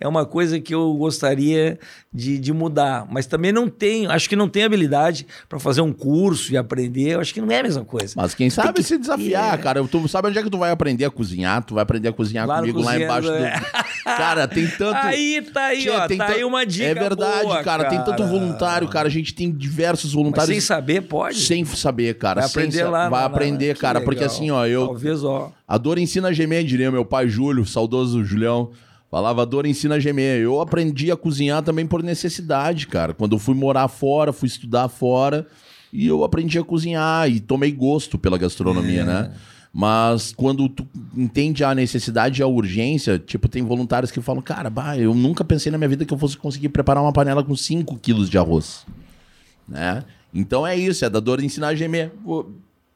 é uma coisa que eu gostaria de, de mudar. Mas também não tenho, acho que não tenho habilidade para fazer um curso e aprender. Eu acho que não é a mesma coisa. Mas quem sabe que- se desafiar, é. cara. Tu sabe onde é que tu vai aprender a cozinhar? Tu vai aprender a cozinhar Lá comigo lá embaixo do... é. Cara, tem tanto... Aí tá aí, Tchê, ó. tem Tá tan- aí uma dica. É verdade, boa, cara. Tem tanto voluntário, cara. A gente tem diversos Mas voluntários. sem saber, pode. Sem saber, cara. Vai sem aprender sa- lá. Vai na- aprender, cara. Porque legal. assim, ó, eu... Talvez, ó. A dor ensina a gemer, diria meu pai Júlio, saudoso Julião. Falava, a dor ensina a gemer. Eu aprendi a cozinhar também por necessidade, cara. Quando eu fui morar fora, fui estudar fora, e eu aprendi a cozinhar e tomei gosto pela gastronomia, É. né? Mas quando tu entende a necessidade e a urgência, tipo, tem voluntários que falam, cara, bah, eu nunca pensei na minha vida que eu fosse conseguir preparar uma panela com 5 quilos de arroz. Né? Então é isso, é da dor ensinar a gemer.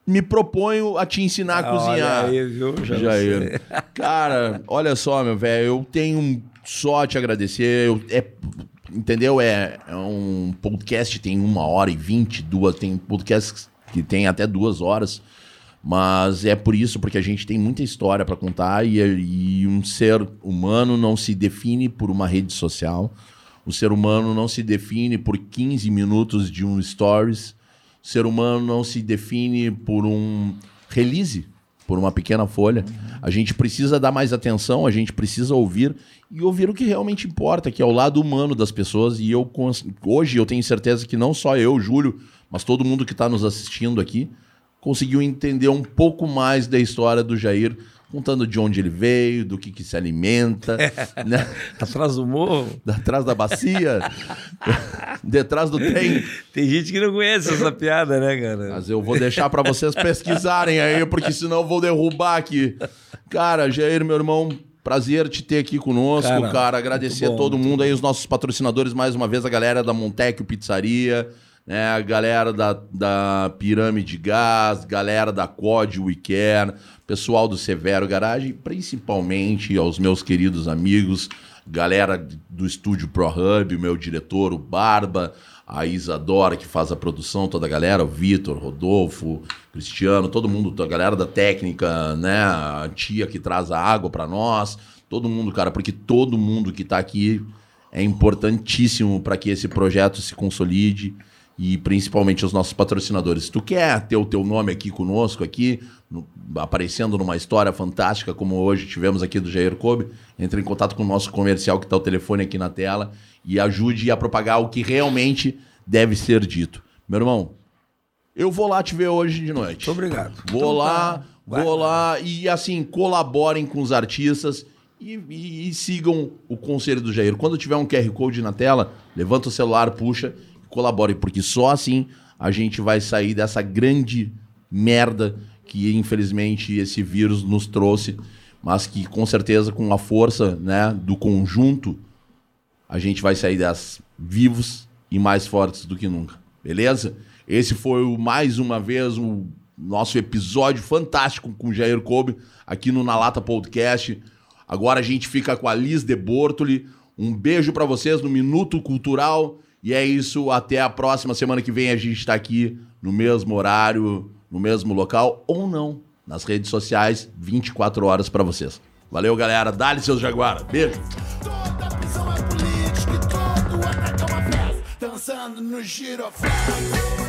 Me proponho a te ensinar a cozinhar. Olha aí, viu? Já Jair. Cara, olha só, meu velho, eu tenho só a te agradecer. Eu, é, entendeu? É, é um podcast tem uma hora e vinte, duas. Tem podcasts que tem até duas horas. Mas é por isso, porque a gente tem muita história para contar e, e um ser humano não se define por uma rede social. O ser humano não se define por 15 minutos de um stories. O ser humano não se define por um release, por uma pequena folha. A gente precisa dar mais atenção, a gente precisa ouvir e ouvir o que realmente importa, que é o lado humano das pessoas. E eu hoje eu tenho certeza que não só eu, Júlio, mas todo mundo que está nos assistindo aqui conseguiu entender um pouco mais da história do Jair, contando de onde ele veio, do que, que se alimenta, né? Atrás do morro. atrás da bacia, detrás do trem. Tem gente que não conhece essa piada, né, cara? Mas eu vou deixar pra vocês pesquisarem aí, porque senão eu vou derrubar aqui. Cara, Jair, meu irmão, prazer te ter aqui conosco, Cara, cara. Agradecer muito a bom, todo mundo aí, os nossos patrocinadores, mais uma vez, a galera da Montecchio Pizzaria, né, a galera da, da Pirâmide Gás, galera da COD WeCare, pessoal do Severo Garagem, principalmente aos meus queridos amigos, galera do estúdio Pro Hub, o meu diretor, o Barba, a Isadora que faz a produção, toda a galera, o Vitor, Rodolfo, Cristiano, todo mundo, a galera da técnica, né, a tia que traz a água para nós, todo mundo, cara, porque todo mundo que tá aqui é importantíssimo para que esse projeto se consolide e principalmente os nossos patrocinadores. Se tu quer ter o teu nome aqui conosco, aqui, no- aparecendo numa história fantástica, como hoje tivemos aqui do Jair Kobe, entre em contato com o nosso comercial, que está o telefone aqui na tela, e ajude a propagar o que realmente deve ser dito. Meu irmão, eu vou lá te ver hoje de noite. Muito obrigado. Vou Então lá, tá. Vai. vou lá e assim, colaborem com os artistas e, e- e sigam o conselho do Jair. Quando tiver um QR Code na tela, levanta o celular, puxa colabore, porque só assim a gente vai sair dessa grande merda que infelizmente esse vírus nos trouxe, mas que com certeza com a força né, do conjunto a gente vai sair dessas vivos e mais fortes do que nunca. Beleza? Esse foi o, mais uma vez o nosso episódio fantástico com Jair Kobe aqui no Na Lata Podcast. Agora a gente fica com a Liz de Bortoli. Um beijo para vocês no Minuto Cultural. E é isso, até a próxima semana que vem a gente está aqui no mesmo horário, no mesmo local ou não, nas redes sociais, 24 horas para vocês. Valeu, galera. Dá-lhe seus Jaguara. Beijo. Toda prisão é política todo é uma festa. Dançando no.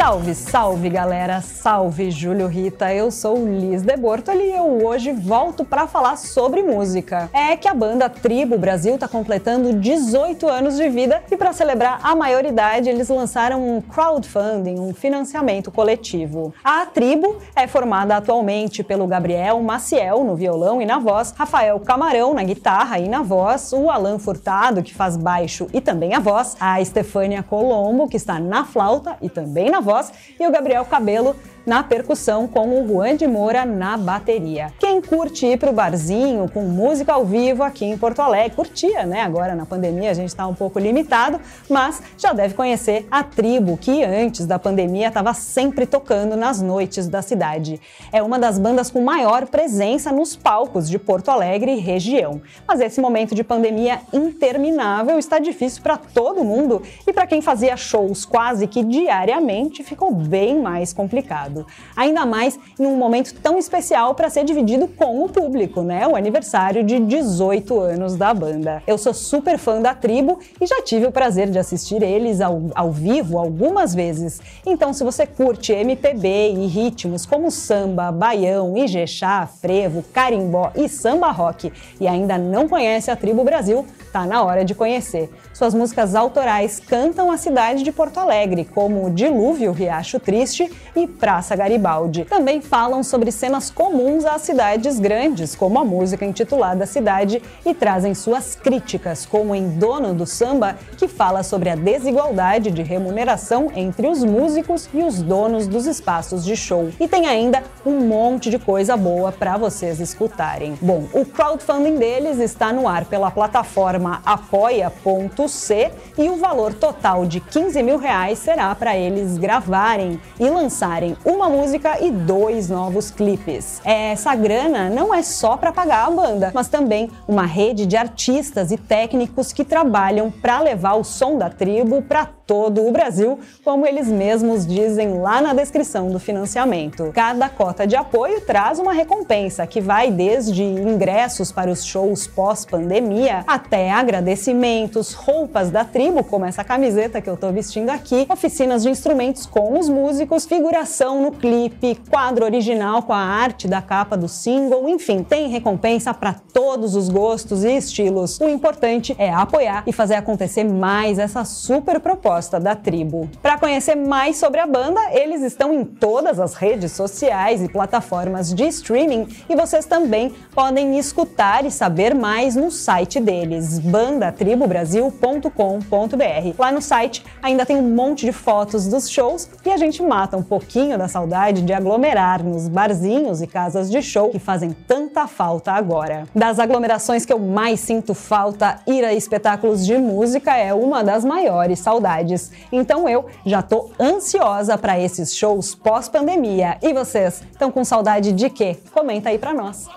Salve, salve galera, salve Júlio Rita, eu sou Liz de Bortoli e eu hoje volto para falar sobre música. É que a banda Tribo Brasil tá completando 18 anos de vida e para celebrar a maioridade eles lançaram um crowdfunding, um financiamento coletivo. A Tribo é formada atualmente pelo Gabriel Maciel no violão e na voz, Rafael Camarão na guitarra e na voz, o Alan Furtado que faz baixo e também a voz, a Estefânia Colombo que está na flauta e também na voz voz e o Gabriel Cabelo na percussão com o Juan de Moura na bateria. Quem curte ir pro barzinho com música ao vivo aqui em Porto Alegre, curtia, né? Agora na pandemia a gente está um pouco limitado, mas já deve conhecer a Tribo, que antes da pandemia estava sempre tocando nas noites da cidade. É uma das bandas com maior presença nos palcos de Porto Alegre e região. Mas esse momento de pandemia interminável está difícil para todo mundo e para quem fazia shows quase que diariamente ficou bem mais complicado. Ainda mais em um momento tão especial para ser dividido com o público, né? O aniversário de 18 anos da banda. Eu sou super fã da tribo e já tive o prazer de assistir eles ao, ao vivo algumas vezes. Então, se você curte MPB e ritmos como samba, baião, ijexá, frevo, carimbó e samba rock e ainda não conhece a Tribo Brasil, tá na hora de conhecer. Suas músicas autorais cantam a cidade de Porto Alegre, como Dilúvio, Riacho Triste e Praça Garibaldi. Também falam sobre cenas comuns às cidades grandes, como a música intitulada Cidade, e trazem suas críticas, como em Dono do Samba, que fala sobre a desigualdade de remuneração entre os músicos e os donos dos espaços de show. E tem ainda um monte de coisa boa para vocês escutarem. Bom, o crowdfunding deles está no ar pela plataforma apoia.c e o valor total de 15 mil reais será para eles gravarem e lançarem uma música e dois novos clipes. Essa grana não é só para pagar a banda, mas também uma rede de artistas e técnicos que trabalham para levar o som da tribo para todo o Brasil, como eles mesmos dizem lá na descrição do financiamento. Cada cota de apoio traz uma recompensa que vai desde ingressos para os shows pós-pandemia até agradecimentos, roupas da tribo, como essa camiseta que eu estou vestindo aqui, oficinas de instrumentos com os músicos, figuração no clipe, quadro original com a arte da capa do single, enfim, tem recompensa para todos os gostos e estilos. O importante é apoiar e fazer acontecer mais essa super proposta da tribo. Para conhecer mais sobre a banda, eles estão em todas as redes sociais e plataformas de streaming e vocês também podem escutar e saber mais no site deles, bandatribobrasil.com.br. Lá no site ainda tem um monte de fotos dos shows e a gente mata um pouquinho da saudade de aglomerar nos barzinhos e casas de show que fazem tanta falta agora. Das aglomerações que eu mais sinto falta, ir a espetáculos de música é uma das maiores saudades. Então eu já tô ansiosa para esses shows pós-pandemia. E vocês, estão com saudade de quê? Comenta aí para nós.